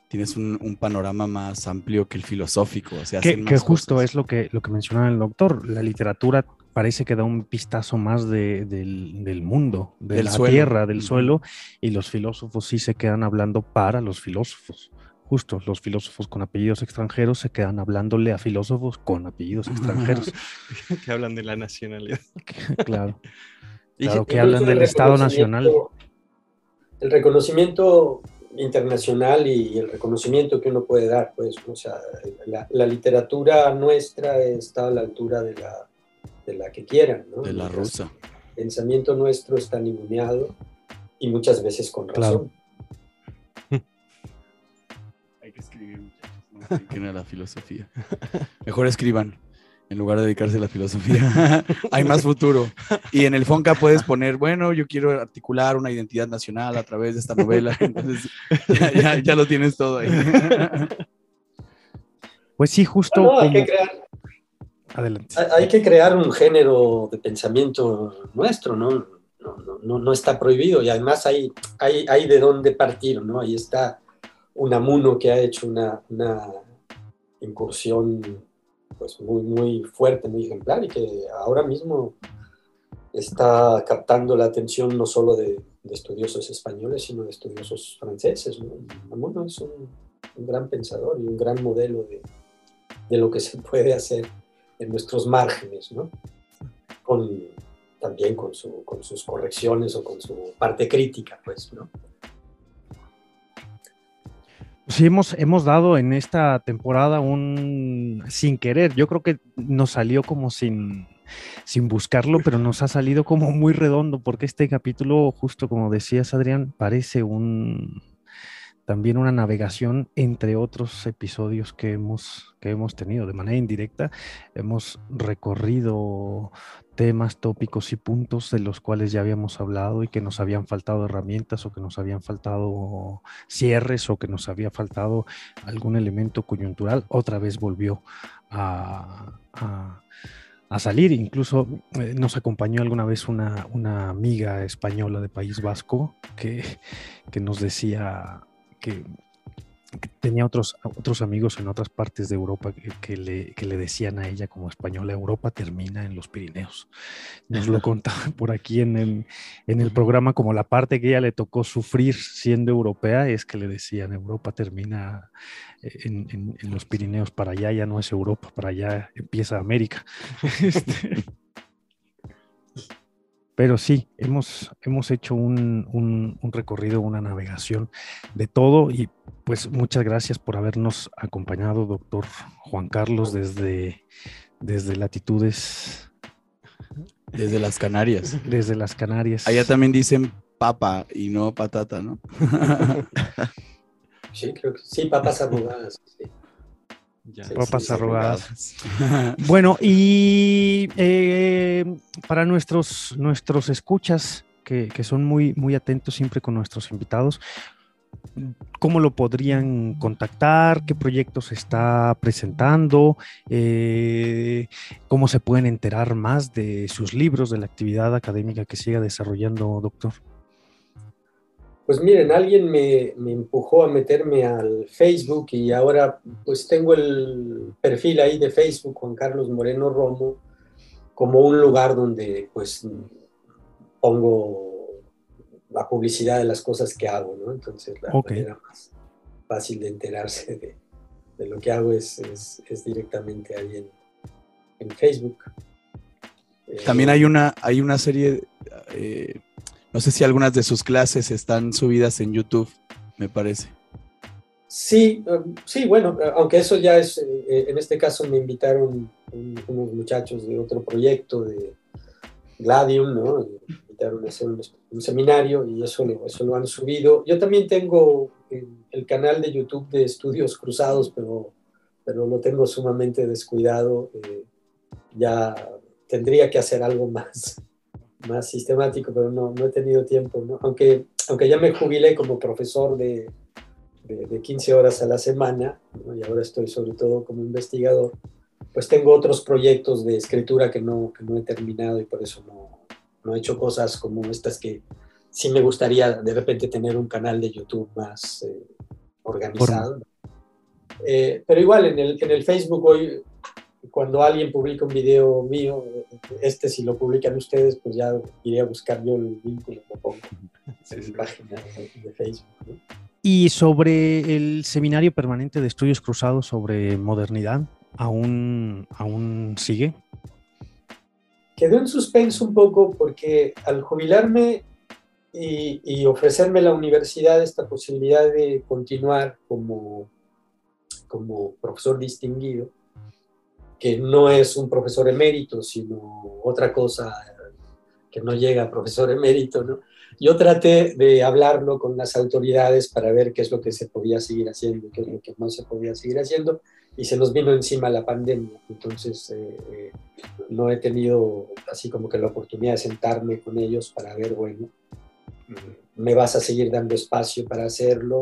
tienes un, un panorama más amplio que el filosófico. O sea, Que, justo cosas. es lo que, lo que mencionaba el doctor. La literatura parece que da un vistazo más de- del, del mundo, de Del la suelo. tierra, del suelo, y los filósofos sí se quedan hablando para los filósofos. Justo, los filósofos con apellidos extranjeros se quedan hablándole a filósofos con apellidos extranjeros. *laughs* que hablan de la nacionalidad. *laughs* claro. *laughs* Y- Claro, que hablan el del Estado Nacional. El reconocimiento internacional y el reconocimiento que uno puede dar, pues, o sea, la, la literatura nuestra está a la altura de la, de la que quieran, ¿no? De la rusa. El pensamiento nuestro está ninguneado y muchas veces con Claro. *laughs* muchachos. No a la filosofía. Mejor escriban en lugar de dedicarse a la filosofía. *laughs* Hay más futuro. Y en el Fonca puedes poner, bueno, yo quiero articular una identidad nacional a través de esta novela. *laughs* Entonces, ya, ya- ya lo tienes todo ahí. Pues sí, justo No, hay, como... que crear, Adelante. hay- hay que crear un género de pensamiento nuestro, ¿no? No, no, no, no está prohibido y además hay, hay, hay de dónde partir, ¿no? Ahí está Unamuno que ha hecho una, una incursión pues muy, muy fuerte, muy ejemplar y que ahora mismo está captando la atención no solo de, de estudiosos españoles, sino de estudiosos franceses. ¿no? Unamuno es un, un gran pensador y un gran modelo de, de lo que se puede hacer en nuestros márgenes, ¿no? Con, también con, su, con sus correcciones o con su parte crítica, pues, ¿no? Sí, hemos, hemos dado en esta temporada un sin querer. Yo creo que nos salió como sin, sin buscarlo, pero nos ha salido como muy redondo, porque este capítulo, justo como decías, Adrián, parece un también una navegación entre otros episodios que hemos, que hemos tenido de manera indirecta. Hemos recorrido temas, tópicos y puntos de los cuales ya habíamos hablado y que nos habían faltado herramientas o que nos habían faltado cierres o que nos había faltado algún elemento coyuntural. Otra vez volvió a, a- salir. Incluso eh, nos acompañó alguna vez una, una amiga española de País Vasco que, que nos decía que tenía otros, otros amigos en otras partes de Europa que, que le, que le decían a ella como española, Europa termina en los Pirineos. Nos lo *laughs* contaba por aquí en el, en el programa como la parte que ella le tocó sufrir siendo europea es que le decían Europa termina en, en- en los Pirineos, para allá ya no es Europa, para allá empieza América. *laughs* Este, Pero sí, hemos, hemos hecho un, un- un recorrido, una navegación de todo y pues muchas gracias por habernos acompañado, doctor Juan Carlos, desde, desde latitudes, Desde las Canarias. desde las Canarias. Allá también dicen papa y no patata, ¿no? *laughs* Sí, creo que sí, papas arrugadas. sí. Ya. Papas sí, sí. arrugadas. *laughs* Bueno, y eh, para nuestros, nuestros escuchas, que, que son muy, muy atentos siempre con nuestros invitados, ¿cómo lo podrían contactar? ¿Qué proyectos está presentando? Eh, ¿Cómo se pueden enterar más de sus libros, de la actividad académica que siga desarrollando, doctor? Pues miren, alguien me, me empujó a meterme al Facebook y ahora pues tengo el perfil ahí de Facebook Juan Carlos Moreno Romo como un lugar donde pues pongo la publicidad de las cosas que hago, ¿no? Entonces la manera más fácil de enterarse de, de lo que hago es, es, es directamente ahí en, en Facebook. Eh, También hay una, hay una serie, eh, no sé si algunas de sus clases están subidas en YouTube, me parece. Sí, eh, sí, bueno, aunque eso ya es, eh, en este caso me invitaron un- unos muchachos de otro proyecto de Gladium, ¿no? Me invitaron a hacer un, un seminario y eso lo, eso lo han subido. Yo también tengo el canal de YouTube de Estudios Cruzados, pero, pero lo tengo sumamente descuidado. eh, ya tendría que hacer algo más, más sistemático, pero no, no he tenido tiempo, ¿no? Aunque, aunque ya me jubilé como profesor de, de, de 15 horas a la semana, ¿no? y ahora estoy sobre todo como investigador, pues tengo otros proyectos de escritura que no, que no he terminado y por eso no, no he hecho cosas como estas que sí me gustaría de repente tener un canal de YouTube más eh, organizado. Eh, pero igual en el, en el Facebook hoy, cuando alguien publica un video mío, este si lo publican ustedes, pues ya iré a buscar yo el vínculo lo pongo en mi página de, de Facebook. ¿no? Y sobre el seminario permanente de estudios cruzados sobre modernidad, ¿aún, aún sigue? quedó en suspenso un poco porque al jubilarme y, y ofrecerme la universidad esta posibilidad de continuar como, como profesor distinguido, que no es un profesor emérito, sino otra cosa que no llega a profesor emérito, ¿no? Yo traté de hablarlo con las autoridades para ver qué es lo que se podía seguir haciendo, qué es lo que no se podía seguir haciendo, y se nos vino encima la pandemia. Entonces, eh, eh, no he tenido así como que la oportunidad de sentarme con ellos para ver, bueno, me vas a seguir dando espacio para hacerlo.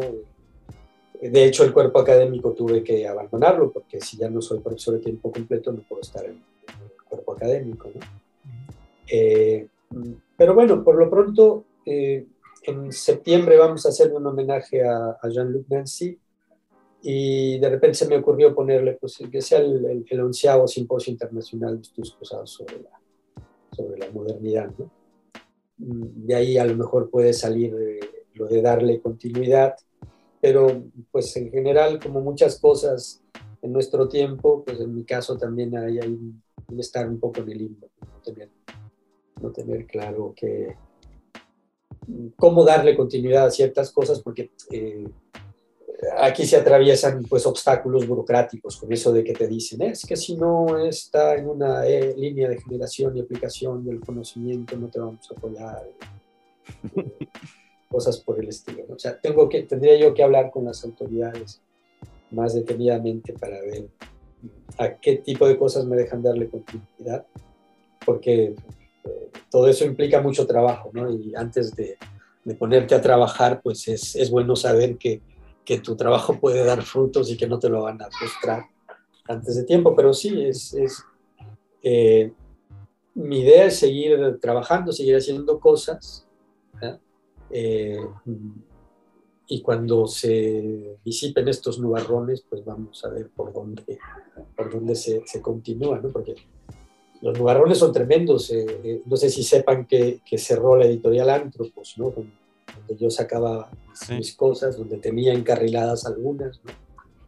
De hecho, el cuerpo académico tuve que abandonarlo porque si ya no soy profesor de tiempo completo no puedo estar en el cuerpo académico. Eh, pero bueno, por lo pronto, eh, en septiembre vamos a hacer un homenaje a, a Jean-Luc Nancy y de repente se me ocurrió ponerle pues, que sea el, el, el onceavo simposio internacional de estudios cruzados sobre la, sobre la modernidad. ¿no? De ahí a lo mejor puede salir eh, lo de darle continuidad, pero pues en general, como muchas cosas en nuestro tiempo, pues en mi caso también hay, hay un estar un poco en el limbo, no tener, no tener claro que, cómo darle continuidad a ciertas cosas, porque eh, aquí se atraviesan pues obstáculos burocráticos con eso de que te dicen, es que si no está en una eh, línea de generación y aplicación del conocimiento no te vamos a apoyar. *laughs* cosas por el estilo. ¿no? O sea, tengo que, tendría yo que hablar con las autoridades más detenidamente para ver a qué tipo de cosas me dejan darle continuidad, porque eh, todo eso implica mucho trabajo, ¿no? Y antes de, de ponerte a trabajar, pues es, es bueno saber que, que, tu trabajo puede dar frutos y que no te lo van a frustrar antes de tiempo, pero sí, es, es eh, mi idea es seguir trabajando, seguir haciendo cosas, eh, y cuando se disipen estos nubarrones, pues vamos a ver por dónde, por dónde se, se continúa, ¿no? Porque los nubarrones son tremendos. Eh, eh, no sé si sepan que, que, cerró la editorial Antropos, ¿no? Donde, yo sacaba mis, sí. mis, cosas, donde tenía encarriladas algunas, ¿no?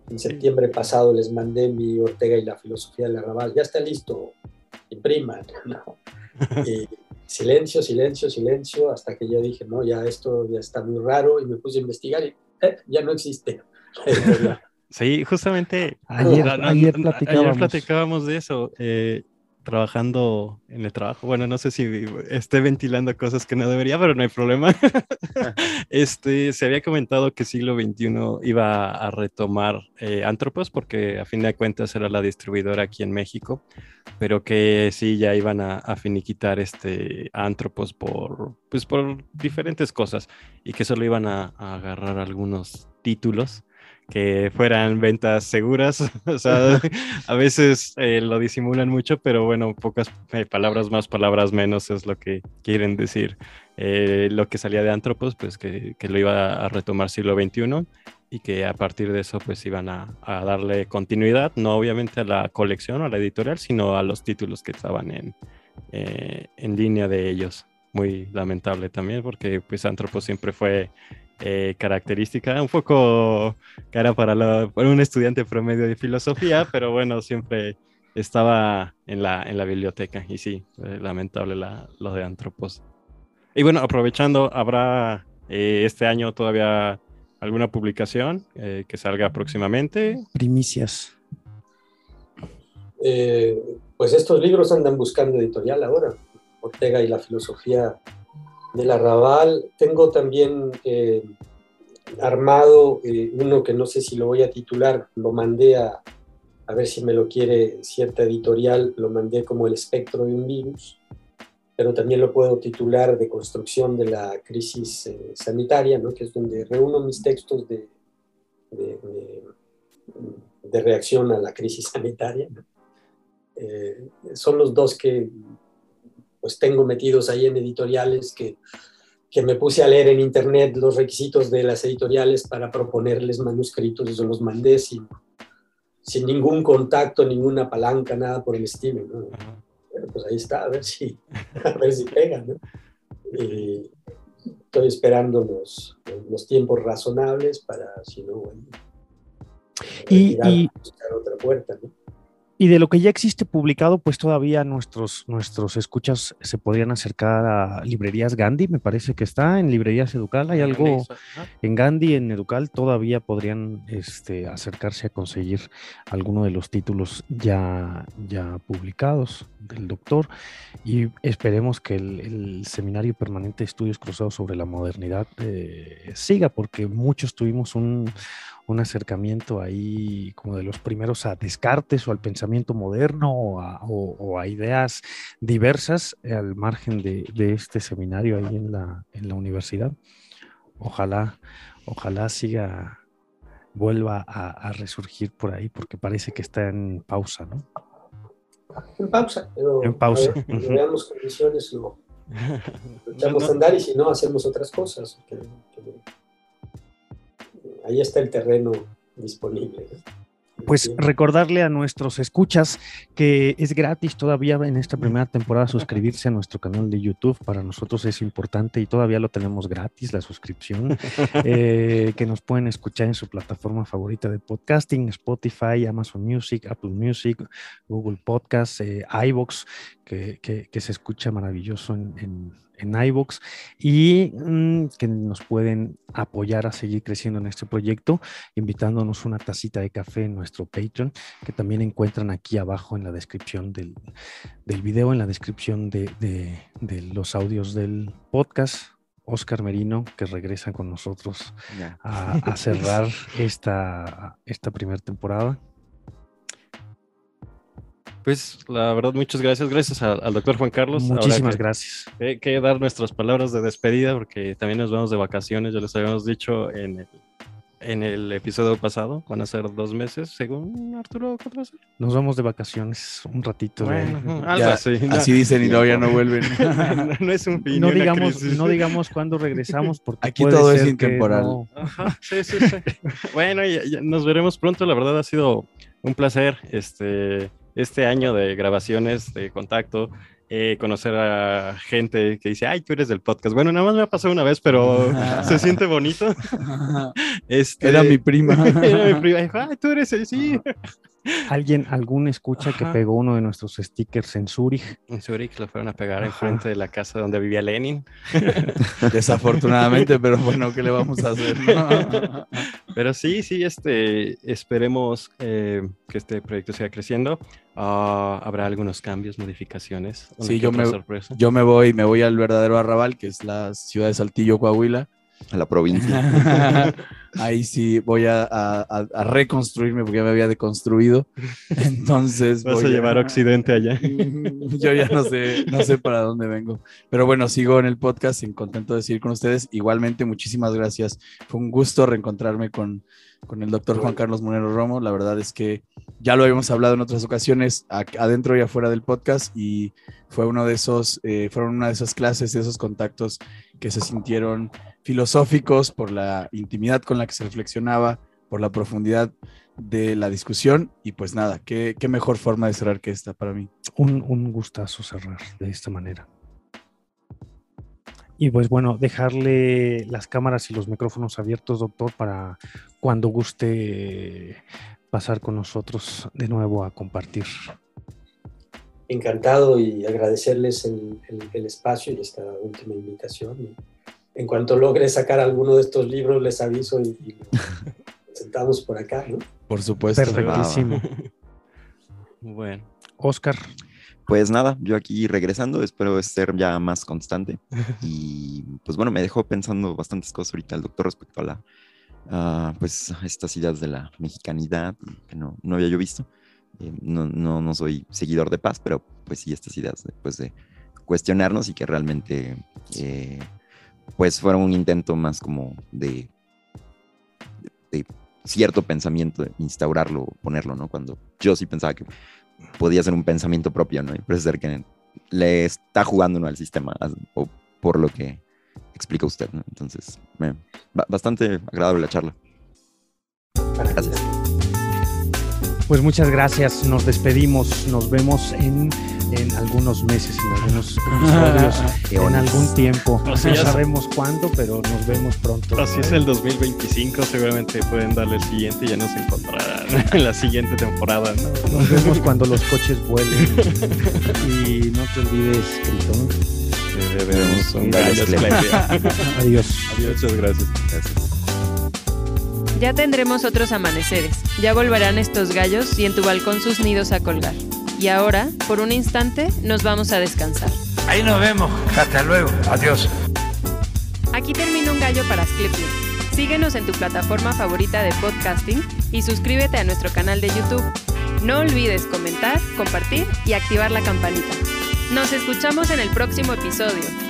En septiembre pasado les mandé mi Ortega y la filosofía del arrabal. Ya está listo, impriman, ¿no? *laughs* Y, silencio, silencio, silencio, hasta que yo dije, no, ya esto ya está muy raro y me puse a investigar y eh, ya no existe. Sí, justamente ayer, no, ayer, platicábamos. ayer, platicábamos. de eso. Eh, trabajando en el trabajo. Bueno, no sé si esté ventilando cosas que no debería, pero no hay problema. *laughs* este, se había comentado que siglo XXI iba a retomar eh, Antropos porque a fin de cuentas era la distribuidora aquí en México, pero que sí ya iban a, finiquitar este Antropos por, pues, por diferentes cosas y que solo iban a agarrar algunos títulos que fueran ventas seguras. *laughs* o sea, *laughs* a veces eh, lo disimulan mucho, pero bueno, pocas eh, palabras más, palabras menos es lo que quieren decir. Eh, lo que salía de Antropos, pues que, que, lo iba a retomar siglo XXI y que a partir de eso pues iban a, a, darle continuidad, no obviamente a la colección o a la editorial, sino a los títulos que estaban en, en línea de ellos. Muy lamentable también porque pues Antropos siempre fue eh, característica, un poco cara para, un estudiante promedio de filosofía, *laughs* pero bueno, siempre estaba en la, en la biblioteca y sí, eh, lamentable lo de Antropos. Y bueno, aprovechando, habrá eh, este año todavía alguna publicación que salga próximamente. Primicias. pues estos libros andan buscando editorial ahora. Ortega y la filosofía del arrabal. Tengo también eh, armado eh, uno que no sé si lo voy a titular, lo mandé a, ver si me lo quiere cierta editorial, lo mandé como el espectro de un virus, pero también lo puedo titular de construcción de la crisis eh, sanitaria, ¿no? que es donde reúno mis textos de, reacción a la crisis sanitaria. son los dos que pues tengo metidos ahí en editoriales que, que me puse a leer en internet los requisitos de las editoriales para proponerles manuscritos, eso los mandé sin, sin ningún contacto, ninguna palanca, nada por el estilo. ¿no? pues ahí está, a ver si, *laughs* a ver si pega. ¿no? Estoy esperando los, los tiempos razonables para, si no, bueno, y, y buscar otra puerta. ¿no? Y de lo que ya existe publicado, pues todavía nuestros, nuestros escuchas se podrían acercar a librerías Gandhi, me parece que está en librerías Educal, hay algo en Gandhi, en Educal, todavía podrían este, acercarse a conseguir alguno de los títulos ya, ya publicados del doctor. Y esperemos que el, Seminario Permanente de Estudios Cruzados sobre la Modernidad eh, siga, porque muchos tuvimos un, un acercamiento ahí como de los primeros a Descartes o al pensamiento moderno o a, ideas diversas al margen de, este seminario ahí en la, en la universidad. Ojalá, ojalá siga, vuelva a, resurgir por ahí porque parece que está en pausa, ¿no? En pausa, pero en pausa. veamos condiciones, lo *laughs* echamos a andar y si no, hacemos otras cosas ahí está el terreno disponible. Pues recordarle a nuestros escuchas que es gratis todavía en esta primera temporada suscribirse a nuestro canal de YouTube. Para nosotros es importante y todavía lo tenemos gratis, la suscripción, *laughs* eh, que nos pueden escuchar en su plataforma favorita de podcasting, Spotify, Amazon Music, Apple Music, Google Podcasts, eh, iVoox, que, que, se escucha maravilloso en en iVoox y mm, que nos pueden apoyar a seguir creciendo en este proyecto, invitándonos una tacita de café en nuestro Patreon, que también encuentran aquí abajo en la descripción del, del video, en la descripción de, de, los audios del podcast. Oscar Merino, que regresa con nosotros a, a, *laughs* cerrar esta, esta primera temporada. Pues la verdad, muchas gracias. Gracias al, doctor Juan Carlos. Muchísimas gracias. Hay que dar nuestras palabras de despedida porque también nos vamos de vacaciones, ya les habíamos dicho en el, en el episodio pasado. Van a ser dos meses, según Arturo. Nos vamos de vacaciones un ratito. así. dicen y no, ya no vuelven. *laughs* no, es un fin. No digamos, no digamos cuándo regresamos porque aquí todo es intemporal. sí, sí, sí. bueno, nos veremos pronto. La verdad ha sido un placer. Este este año de grabaciones, de contacto, eh, conocer a gente que dice, ay, tú eres del podcast. Bueno, nada más me ha pasado una vez, pero *laughs* se siente bonito. Este, era mi prima. *laughs* era mi prima. Dijo, ay, tú eres, sí. Alguien, algún escucha que pegó uno de nuestros stickers en Zurich. En Zurich lo fueron a pegar enfrente de la casa donde vivía Lenin. *laughs* Desafortunadamente, pero bueno, ¿qué le vamos a hacer? *laughs* Pero sí, sí, este, esperemos eh, que este proyecto siga creciendo. Ah, habrá algunos cambios, modificaciones. Sí, yo me, sorpresa. yo me voy, me voy al verdadero arrabal, que es la ciudad de Saltillo, Coahuila. A la provincia. *laughs* Ahí sí voy a, a- a- a reconstruirme porque ya me había deconstruido. Entonces Vas a voy llevar Occidente allá. *laughs* Yo ya no sé, no sé para dónde vengo. Pero bueno, sigo en el podcast contento de seguir con ustedes. Igualmente, muchísimas gracias. Fue un gusto reencontrarme con, con el doctor Juan Carlos Monero Romo. La verdad es que ya lo habíamos hablado en otras ocasiones, adentro y afuera del podcast, y fue uno de esos, eh, fueron una de esas clases, de esos contactos que se sintieron filosóficos por la intimidad con la que se reflexionaba, por la profundidad de la discusión. Y pues nada, qué, qué mejor forma de cerrar que esta para mí. Un, un gustazo cerrar de esta manera. Y pues bueno, dejarle las cámaras y los micrófonos abiertos, doctor, para cuando guste pasar con nosotros de nuevo a compartir. Encantado y agradecerles el, el- el espacio y esta última invitación. En cuanto logre sacar alguno de estos libros, les aviso y, y *laughs* sentamos por acá, ¿no? Por supuesto. Perfectísimo. *laughs* Bueno, Oscar, Pues nada, yo aquí regresando, espero ser ya más constante. *laughs* Y pues bueno, me dejó pensando bastantes cosas ahorita el doctor respecto a la, a, pues estas ideas de la mexicanidad que no, no había yo visto. Eh, no, no, no soy seguidor de paz, pero pues sí estas ideas de, pues, de cuestionarnos y que realmente eh, pues fueron un intento más como de, cierto pensamiento, de instaurarlo, ponerlo, ¿no? Cuando yo sí pensaba que podía ser un pensamiento propio, ¿no? Y parece ser que le está jugando ¿no? al sistema, o por lo que explica usted, ¿no? Entonces, me- ba- bastante agradable la charla. Gracias. pues muchas gracias. Nos despedimos. Nos vemos en, en algunos meses, en algunos *laughs* episodios, en algún tiempo. No Así sabemos cuándo, pero nos vemos pronto. así es el 2025. Seguramente pueden darle el siguiente y ya nos encontrarán *laughs* en la siguiente temporada. ¿no? Nos vemos cuando los coches vuelen. Y no te olvides, Critón. Debemos un esclepio. *laughs* Adiós. Muchas gracias. Ya tendremos otros amaneceres. Ya volverán estos gallos y en tu balcón sus nidos a colgar. Y ahora, por un instante, nos vamos a descansar. Ahí nos vemos. Hasta luego. Adiós. Aquí termina un gallo para Asclepio. Síguenos en tu plataforma favorita de podcasting y suscríbete a nuestro canal de YouTube. No olvides comentar, compartir y activar la campanita. Nos escuchamos en el próximo episodio.